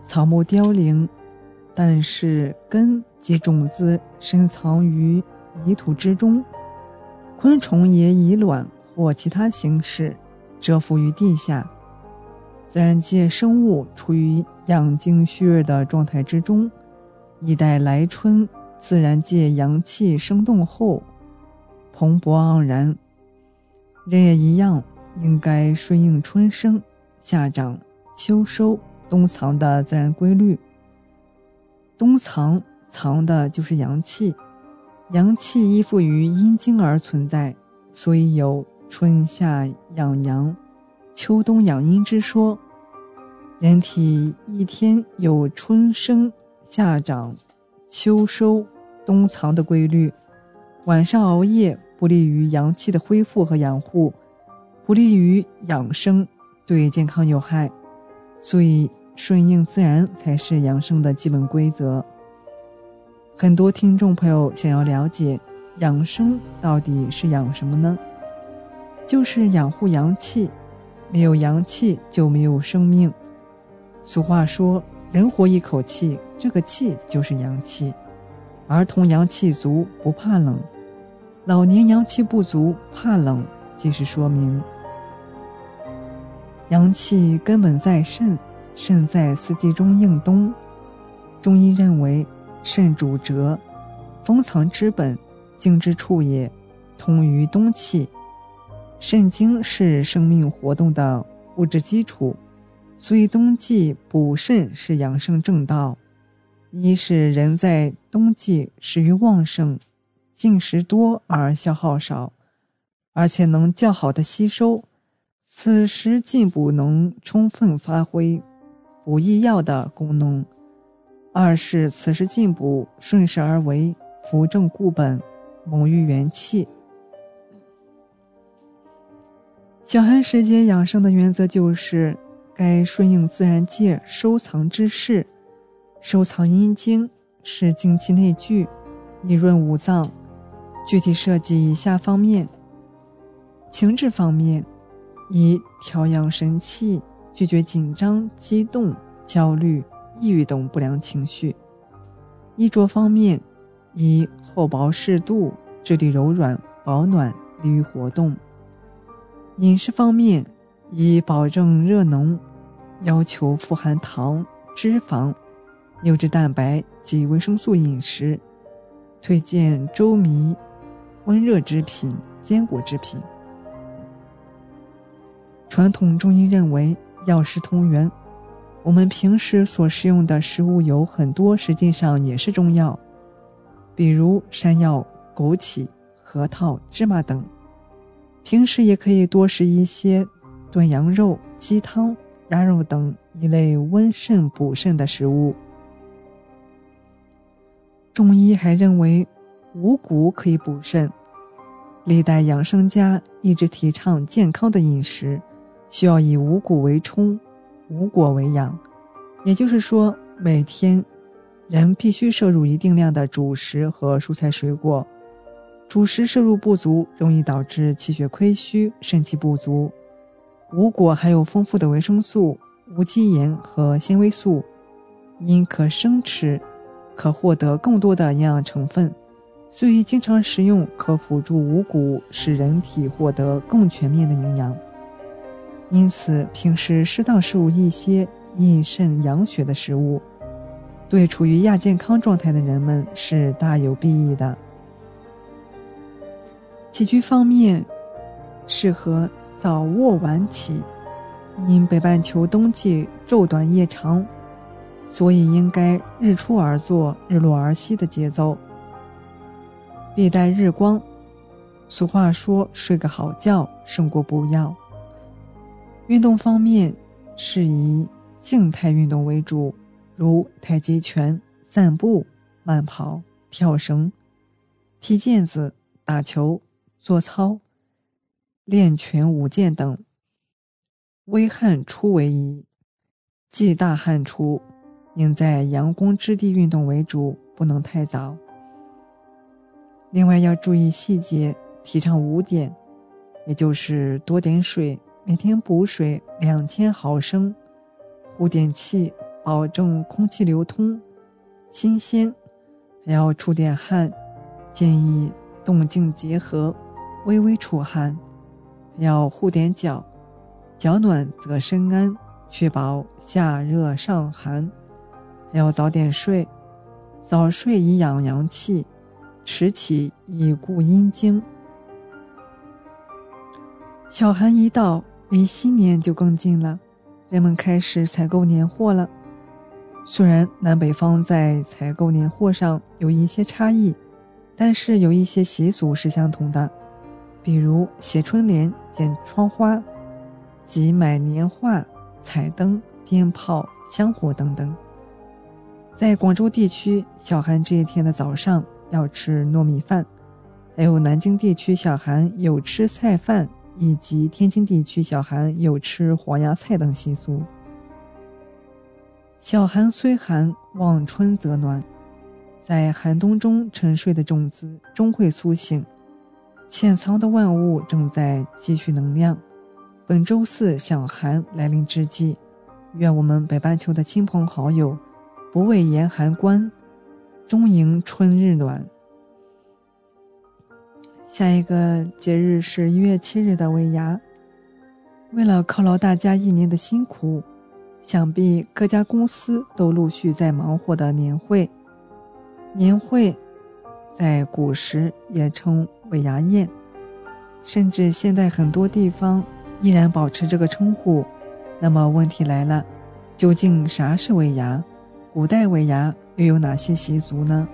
草木凋零，但是根及种子深藏于泥土之中，昆虫也以卵或其他形式蛰伏于地下。自然界生物处于养精蓄锐的状态之中，以待来春。自然界阳气生动后，蓬勃盎然。人也一样，应该顺应春生、夏长、秋收、冬藏的自然规律。冬藏藏的就是阳气，阳气依附于阴经而存在，所以有春夏养阳、秋冬养阴之说。人体一天有春生、夏长、秋收、冬藏的规律，晚上熬夜不利于阳气的恢复和养护，不利于养生，对健康有害。所以顺应自然才是养生的基本规则。很多听众朋友想要了解养生到底是养什么呢？就是养护阳气，没有阳气就没有生命。俗话说：“人活一口气，这个气就是阳气。儿童阳气足，不怕冷；老年阳气不足，怕冷，即是说明阳气根本在肾，肾在四季中应冬。中医认为，肾主折，封藏之本，经之处也，通于冬气。肾经是生命活动的物质基础。”所以，冬季补肾是养生正道。一是人在冬季食欲旺盛，进食多而消耗少，而且能较好的吸收，此时进补能充分发挥补益药的功能；二是此时进补顺势而为，扶正固本，猛于元气。小寒时节养生的原则就是。该顺应自然界收藏之势，收藏阴经，是精气内聚，以润五脏。具体设计以下方面：情志方面，以调养神气，拒绝紧张、激动、焦虑、抑郁等不良情绪；衣着方面，以厚薄适度，质地柔软、保暖，利于活动；饮食方面，以保证热能，要求富含糖、脂肪、优质蛋白及维生素饮食，推荐粥糜、温热之品、坚果制品。传统中医认为药食同源，我们平时所食用的食物有很多，实际上也是中药，比如山药、枸杞、核桃、芝麻等。平时也可以多食一些。炖羊肉、鸡汤、鸭肉等一类温肾补肾的食物。中医还认为五谷可以补肾，历代养生家一直提倡健康的饮食，需要以五谷为充，五果为养。也就是说，每天人必须摄入一定量的主食和蔬菜水果。主食摄入不足，容易导致气血亏虚、肾气不足。五果含有丰富的维生素、无机盐和纤维素，因可生吃，可获得更多的营养成分，所以经常食用可辅助五谷，使人体获得更全面的营养。因此，平时适当摄入一些益肾养血的食物，对处于亚健康状态的人们是大有裨益的。起居方面，适合。早卧晚起，因北半球冬季昼短夜长，所以应该日出而作，日落而息的节奏，必待日光。俗话说：“睡个好觉胜过不要。”运动方面，是以静态运动为主，如太极拳、散步、慢跑、跳绳、踢毽子、打球、做操。练拳、舞剑等，微汗出为宜，忌大汗出，应在阳光之地运动为主，不能太早。另外要注意细节，提倡五点，也就是多点水，每天补水两千毫升，护点气，保证空气流通、新鲜，还要出点汗，建议动静结合，微微出汗。要护点脚，脚暖则身安，确保夏热上寒。要早点睡，早睡以养阳气，迟起以固阴经。小寒一到，离新年就更近了，人们开始采购年货了。虽然南北方在采购年货上有一些差异，但是有一些习俗是相同的，比如写春联、剪窗花、及买年画、彩灯、鞭炮、香火等等。在广州地区，小寒这一天的早上要吃糯米饭，还有南京地区小寒有吃菜饭，以及天津地区小寒有吃黄芽菜等习俗。小寒虽寒，望春则暖。在寒冬中沉睡的种子终会苏醒，潜藏的万物正在积蓄能量。本周四小寒来临之际，愿我们北半球的亲朋好友不畏严寒关，终迎春日暖。下一个节日是一月七日的尾牙，为了犒劳大家一年的辛苦。想必各家公司都陆续在忙活的年会。年会，在古时也称尾牙宴，甚至现在很多地方依然保持这个称呼。那么问题来了，究竟啥是尾牙？古代尾牙又有哪些习俗呢？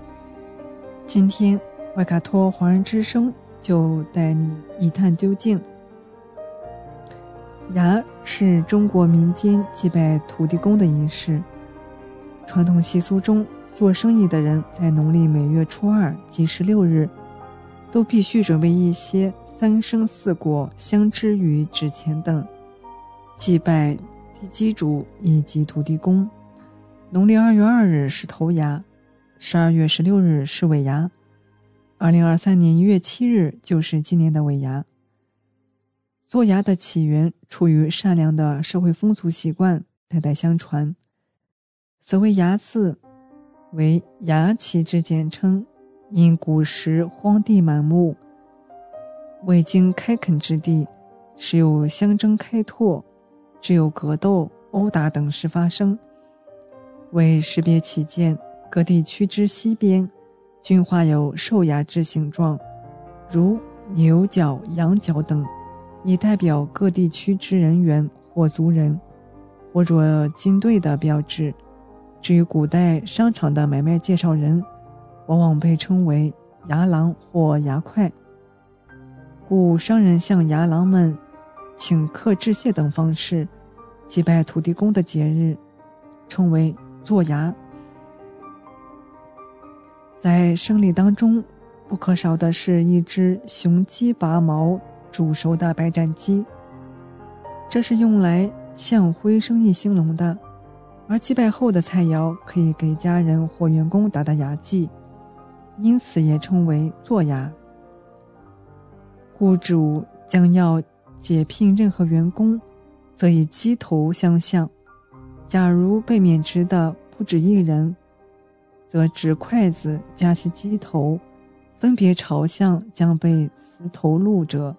今天，外卡托华人之声就带你一探究竟。牙是中国民间祭拜土地公的仪式。传统习俗中，做生意的人在农历每月初二及十六日，都必须准备一些三生四果、香枝与纸钱等，祭拜地基主以及土地公。农历二月二日是头牙，十二月十六日是尾牙，二零二三年一月七日就是今年的尾牙。做牙的起源出于善良的社会风俗习惯，代代相传。所谓“牙”字，为牙旗之简称。因古时荒地满目，未经开垦之地，时有相争开拓，只有格斗、殴打等事发生。为识别起见，各地区之西边，均画有兽牙之形状，如牛角、羊角等。以代表各地区之人员或族人，或者军队的标志。至于古代商场的买卖介绍人，往往被称为牙郎或牙快。故商人向牙郎们请客致谢等方式祭拜土地公的节日，称为做牙。在生礼当中，不可少的是一只雄鸡拔毛。煮熟的白斩鸡，这是用来向辉生意兴隆的；而祭拜后的菜肴可以给家人或员工打打牙祭，因此也称为做牙。雇主将要解聘任何员工，则以鸡头相向；假如被免职的不止一人，则指筷子夹起鸡头，分别朝向将被辞头路者。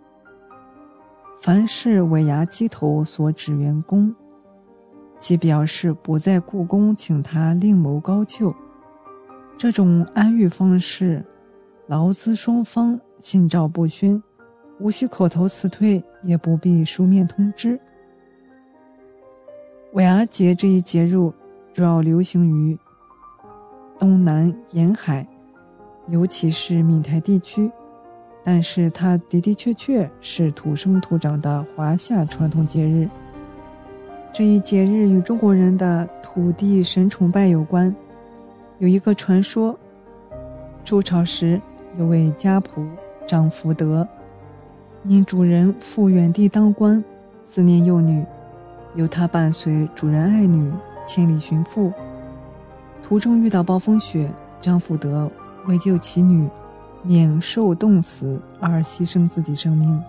凡是尾牙鸡头所指员工，即表示不在故宫请他另谋高就。这种安育方式，劳资双方心照不宣，无需口头辞退，也不必书面通知。尾牙节这一节日主要流行于东南沿海，尤其是闽台地区。但是它的的确确是土生土长的华夏传统节日。这一节日与中国人的土地神崇拜有关。有一个传说：周朝时有位家仆张福德，因主人赴远地当官，思念幼女，由他伴随主人爱女千里寻父。途中遇到暴风雪，张福德为救其女。免受冻死而牺牲自己生命。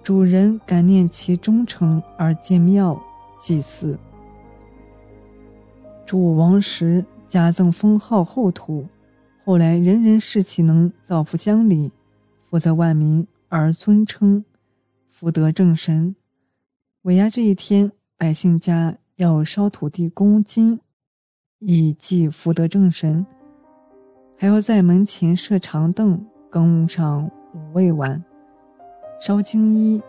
主人感念其忠诚而建庙祭祀。主王时加赠封号后土，后来人人视其能造福乡里，福泽万民而尊称福德正神。尾牙这一天，百姓家要烧土地公金，以祭福德正神。还要在门前设长凳，供上五味丸，烧青衣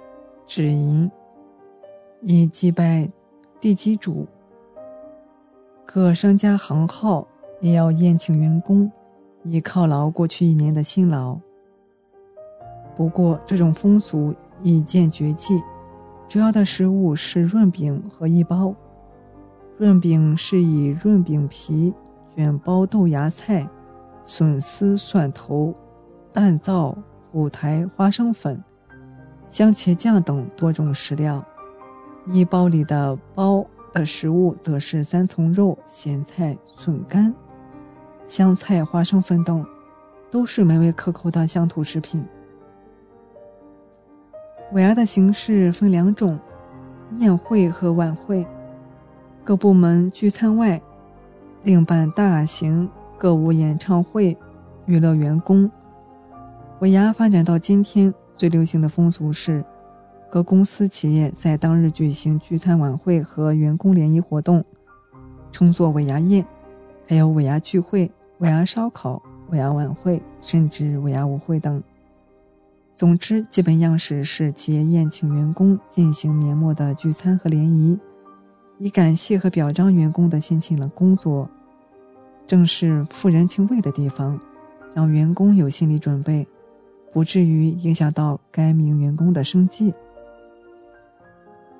止淫，以祭拜地基主。各商家行号也要宴请员工，以犒劳过去一年的辛劳。不过，这种风俗已见绝迹，主要的食物是润饼和一包。润饼是以润饼皮卷包豆芽菜、笋丝、蒜头、蛋皂、虎苔、花生粉、香茄酱等多种食料。一包里的包。的食物则是三层肉、咸菜、笋干、香菜、花生粉等，都是美味可口的乡土食品。尾牙的形式分两种：宴会和晚会。各部门聚餐外，另办大型歌舞演唱会，娱乐员工。尾牙发展到今天，最流行的风俗是。各公司企业在当日举行聚餐晚会和员工联谊活动，称作尾牙宴；还有尾牙聚会、尾牙烧烤、尾牙晚会，甚至尾牙舞会等。总之，基本样式是企业宴请员工进行年末的聚餐和联谊，以感谢和表彰员工的辛勤的工作，正是富人情味的地方，让员工有心理准备，不至于影响到该名员工的生计。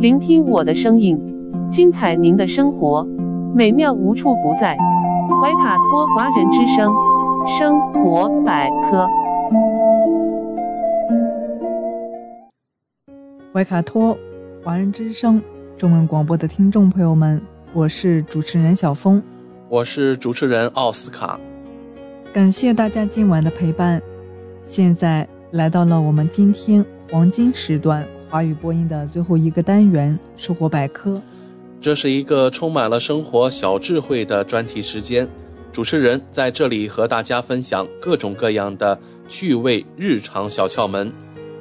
聆听我的声音，精彩您的生活，美妙无处不在。怀卡托华人之声生活百科。怀卡托华人之声中文广播的听众朋友们，我是主持人小峰，我是主持人奥斯卡。感谢大家今晚的陪伴。现在来到了我们今天黄金时段。华语播音的最后一个单元——生活百科，这是一个充满了生活小智慧的专题时间。主持人在这里和大家分享各种各样的趣味日常小窍门，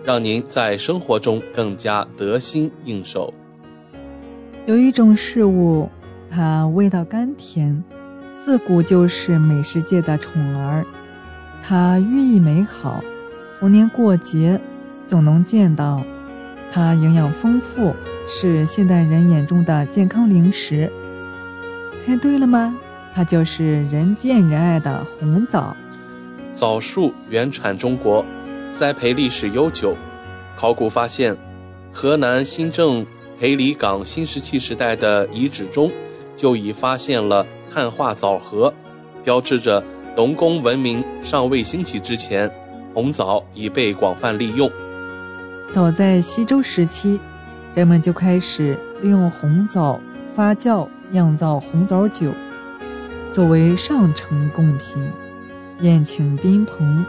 让您在生活中更加得心应手。有一种事物，它味道甘甜，自古就是美食界的宠儿，它寓意美好，逢年过节总能见到。它营养丰富，是现代人眼中的健康零食。猜对了吗？它就是人见人爱的红枣。枣树原产中国，栽培历史悠久。考古发现，河南新郑裴李岗新石器时代的遗址中，就已发现了碳化枣核，标志着农工文明尚未兴起之前，红枣已被广泛利用。早在西周时期，人们就开始利用红枣发酵酿造红枣酒，作为上乘贡品，宴请宾朋。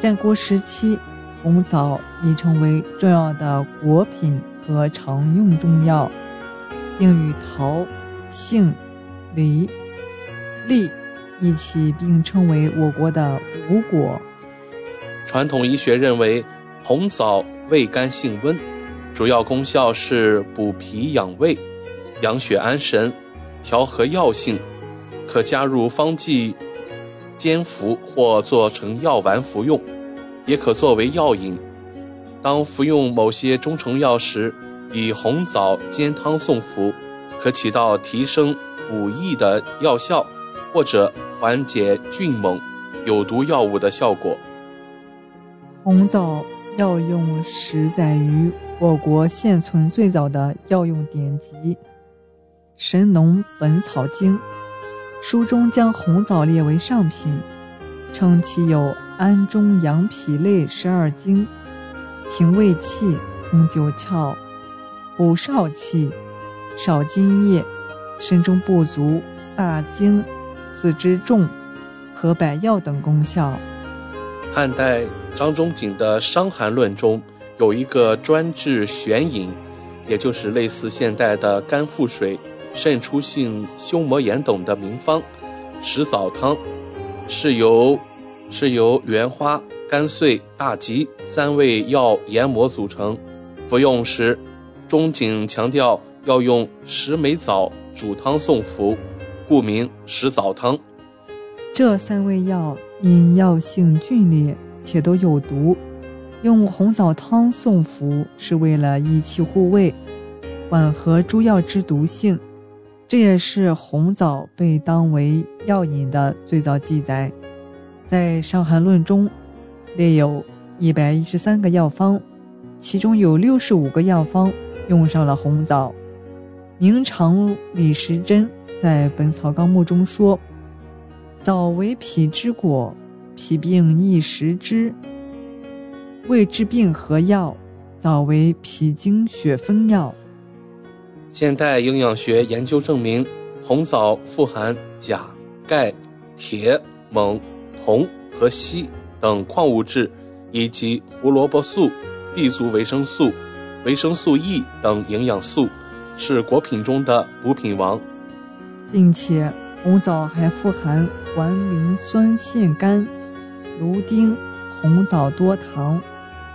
战国时期，红枣已成为重要的果品和常用中药，并与桃、杏、梨、栗一起并称为我国的五果。传统医学认为，红枣。味甘性温，主要功效是补脾养胃、养血安神、调和药性，可加入方剂煎服或做成药丸服用，也可作为药引。当服用某些中成药时，以红枣煎汤送服，可起到提升补益的药效，或者缓解峻猛有毒药物的效果。红枣。药用始载于我国现存最早的药用典籍《神农本草经》，书中将红枣列为上品，称其有安中养脾类十二经，平胃气、通九窍、补少气、少津液、身中不足、大惊、四肢重和百药等功效。汉代。张仲景的《伤寒论》中有一个专治眩饮，也就是类似现代的肝腹水、渗出性胸膜炎等的名方。石枣汤是由是由原花、甘遂、大吉三味药研磨组成，服用时，钟景强调要用石梅枣煮汤送服，故名石枣汤。这三味药因药性峻烈且都有毒，用红枣汤送服是为了益气护胃，缓和诸药之毒性。这也是红枣被当为药引的最早记载。在《伤寒论》中列有一百一十三个药方，其中有六十五个药方用上了红枣。明长李时珍在《本草纲目》中说。枣为脾之果，脾病易食之。胃治病何药？枣为脾经血分药。现代营养学研究证明，红枣富含钾、钙、铁、锰、铜和硒等矿物质，以及胡萝卜素、B 族维生素、维生素 E 等营养素，是果品中的补品王，并且。红枣还富含环磷酸腺苷、芦丁、红枣多糖、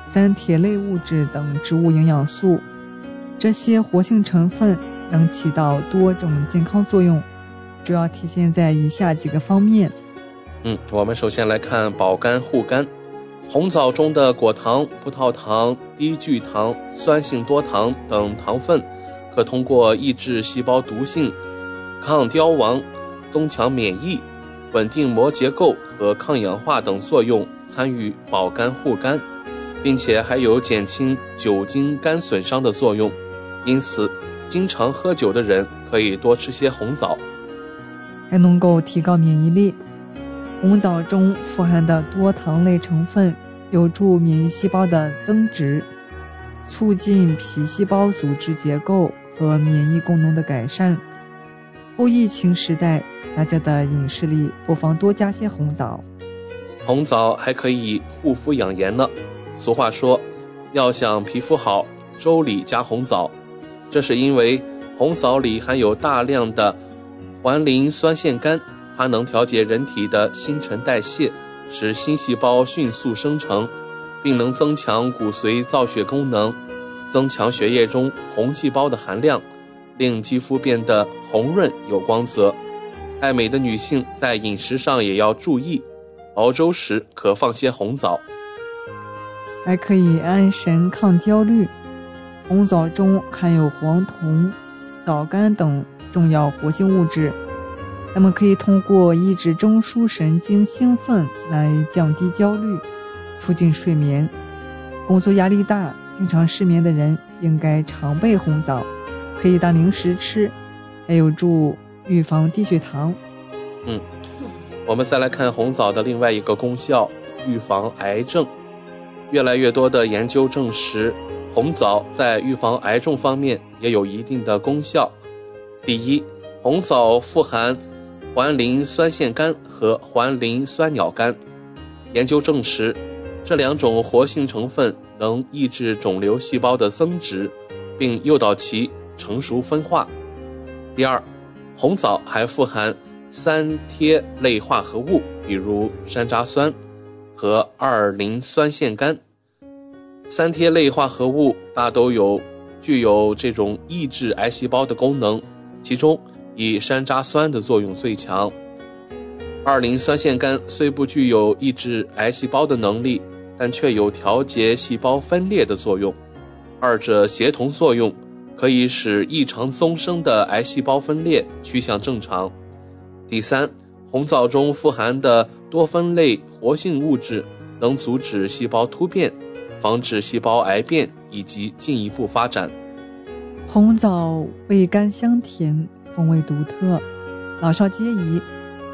三铁类物质等植物营养素，这些活性成分能起到多种健康作用，主要体现在以下几个方面。嗯，我们首先来看保肝护肝。红枣中的果糖、葡萄糖、低聚糖、酸性多糖等糖分，可通过抑制细胞毒性、抗凋亡。增强免疫、稳定膜结构和抗氧化等作用，参与保肝护肝，并且还有减轻酒精肝损伤的作用。因此，经常喝酒的人可以多吃些红枣，还能够提高免疫力。红枣中富含的多糖类成分有助免疫细胞的增殖，促进皮细胞组织结构和免疫功能的改善。后疫情时代。大家的饮食里不妨多加些红枣，红枣还可以护肤养颜呢。俗话说，要想皮肤好，粥里加红枣。这是因为红枣里含有大量的环磷酸腺苷，它能调节人体的新陈代谢，使新细胞迅速生成，并能增强骨髓造血功能，增强血液中红细胞的含量，令肌肤变得红润有光泽。爱美的女性在饮食上也要注意，熬粥时可放些红枣，还可以安神抗焦虑。红枣中含有黄酮、枣苷等重要活性物质，它们可以通过抑制中枢神经兴奋来降低焦虑，促进睡眠。工作压力大、经常失眠的人应该常备红枣，可以当零食吃，还有助。预防低血糖。嗯，我们再来看红枣的另外一个功效，预防癌症。越来越多的研究证实，红枣在预防癌症方面也有一定的功效。第一，红枣富含环磷酸腺苷和环磷酸鸟苷，研究证实，这两种活性成分能抑制肿瘤细胞的增殖，并诱导其成熟分化。第二，红枣还富含三萜类化合物，比如山楂酸和二磷酸腺苷。三萜类化合物大都有具有这种抑制癌细胞的功能，其中以山楂酸的作用最强。二磷酸腺苷虽不具有抑制癌细胞的能力，但却有调节细胞分裂的作用，二者协同作用。可以使异常增生的癌细胞分裂趋向正常。第三，红枣中富含的多酚类活性物质能阻止细胞突变，防止细胞癌变以及进一步发展。红枣味甘香甜，风味独特，老少皆宜。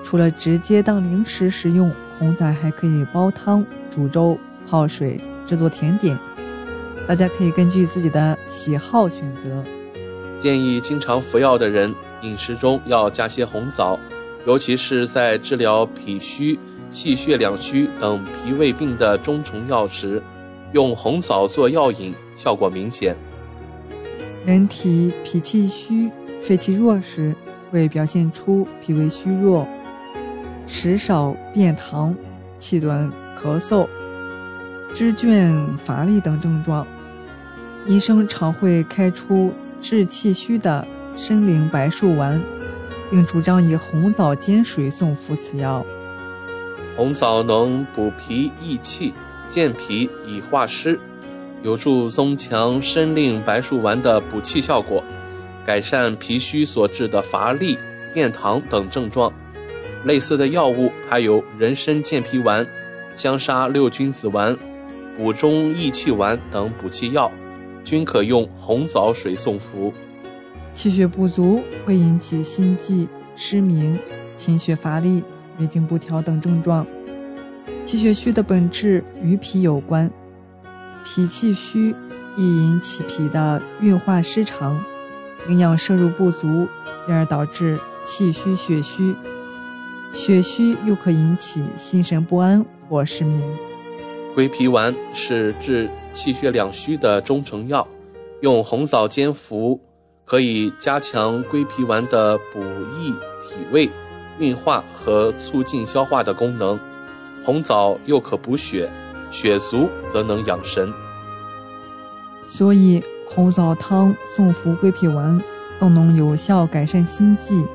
除了直接当零食食用，红枣还可以煲汤、煮粥、泡水、制作甜点。大家可以根据自己的喜好选择。建议经常服药的人饮食中要加些红枣，尤其是在治疗脾虚、气血两虚等脾胃病的中成药时，用红枣做药引，效果明显。人体脾气虚、肺气弱时，会表现出脾胃虚弱、食少便溏、气短、咳嗽、肢倦乏力等症状。医生常会开出治气虚的参苓白术丸，并主张以红枣煎水送服此药。红枣能补脾益气。健脾以化湿，有助增强参苓白术丸的补气效果，改善脾虚所致的乏力、便溏等症状。类似的药物还有人参健脾丸、香砂六君子丸、补中益气丸等补气药，均可用红枣水送服。气血不足会引起心悸、失明、心血乏力、月经不调等症状。气血虚的本质与脾有关，脾气虚易引起脾的运化失常，营养摄入不足，进而导致气虚血虚。血虚又可引起心神不安或失眠。归脾丸是治气血两虚的中成药，用红枣煎服，可以加强归脾丸的补益脾胃、运化和促进消化的功能。红枣又可补血，血足则能养神。所以红枣汤送服归脾丸，更能有效改善心悸、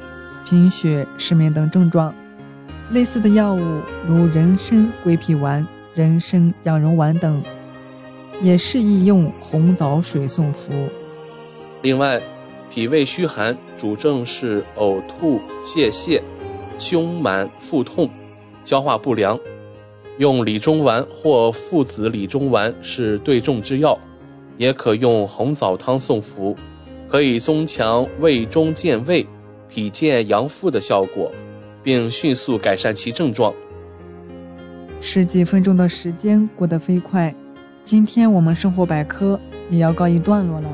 贫血、失眠等症状。类似的药物如人参归脾丸、人参养荣丸等，也适宜用红枣水送服。另外，脾胃虚寒主症是呕吐、泄泻、胸满、腹痛、消化不良。用理中丸或附子理中丸是对症之药，也可用红枣汤送服，可以增强胃中健胃、脾健阳腹的效果，并迅速改善其症状。十几分钟的时间过得飞快，今天我们生活百科也要告一段落了。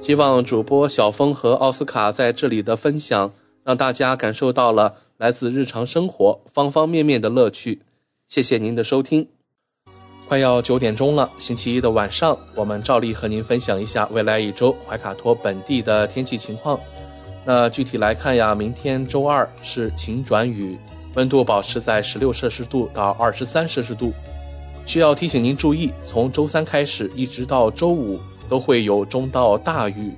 希望主播小峰和奥斯卡在这里的分享，让大家感受到了来自日常生活方方面面的乐趣。谢谢您的收听，快要九点钟了。星期一的晚上，我们照例和您分享一下未来一周怀卡托本地的天气情况。那具体来看呀，明天周二是晴转雨，温度保持在十六摄氏度到二十三摄氏度。需要提醒您注意，从周三开始一直到周五都会有中到大雨，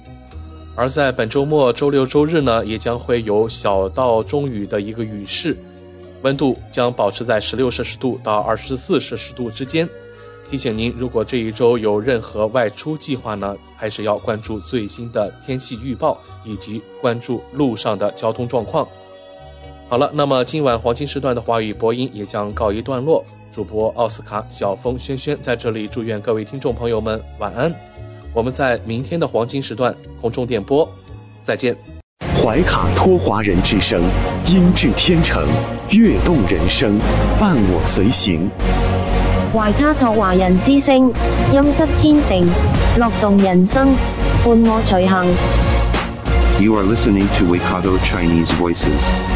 而在本周末周六周日呢，也将会有小到中雨的一个雨势。温度将保持在十六摄氏度到二十四摄氏度之间。提醒您，如果这一周有任何外出计划呢，还是要关注最新的天气预报以及关注路上的交通状况。好了，那么今晚黄金时段的华语播音也将告一段落。主播奥斯卡、小峰、轩轩在这里祝愿各位听众朋友们晚安。我们在明天的黄金时段空中电波再见。怀卡托华人之声，音质天成，悦动人生，伴我随行。怀卡托华人之声，音质天成，乐动人生，伴我随行。You are listening to Waikato Chinese Voices.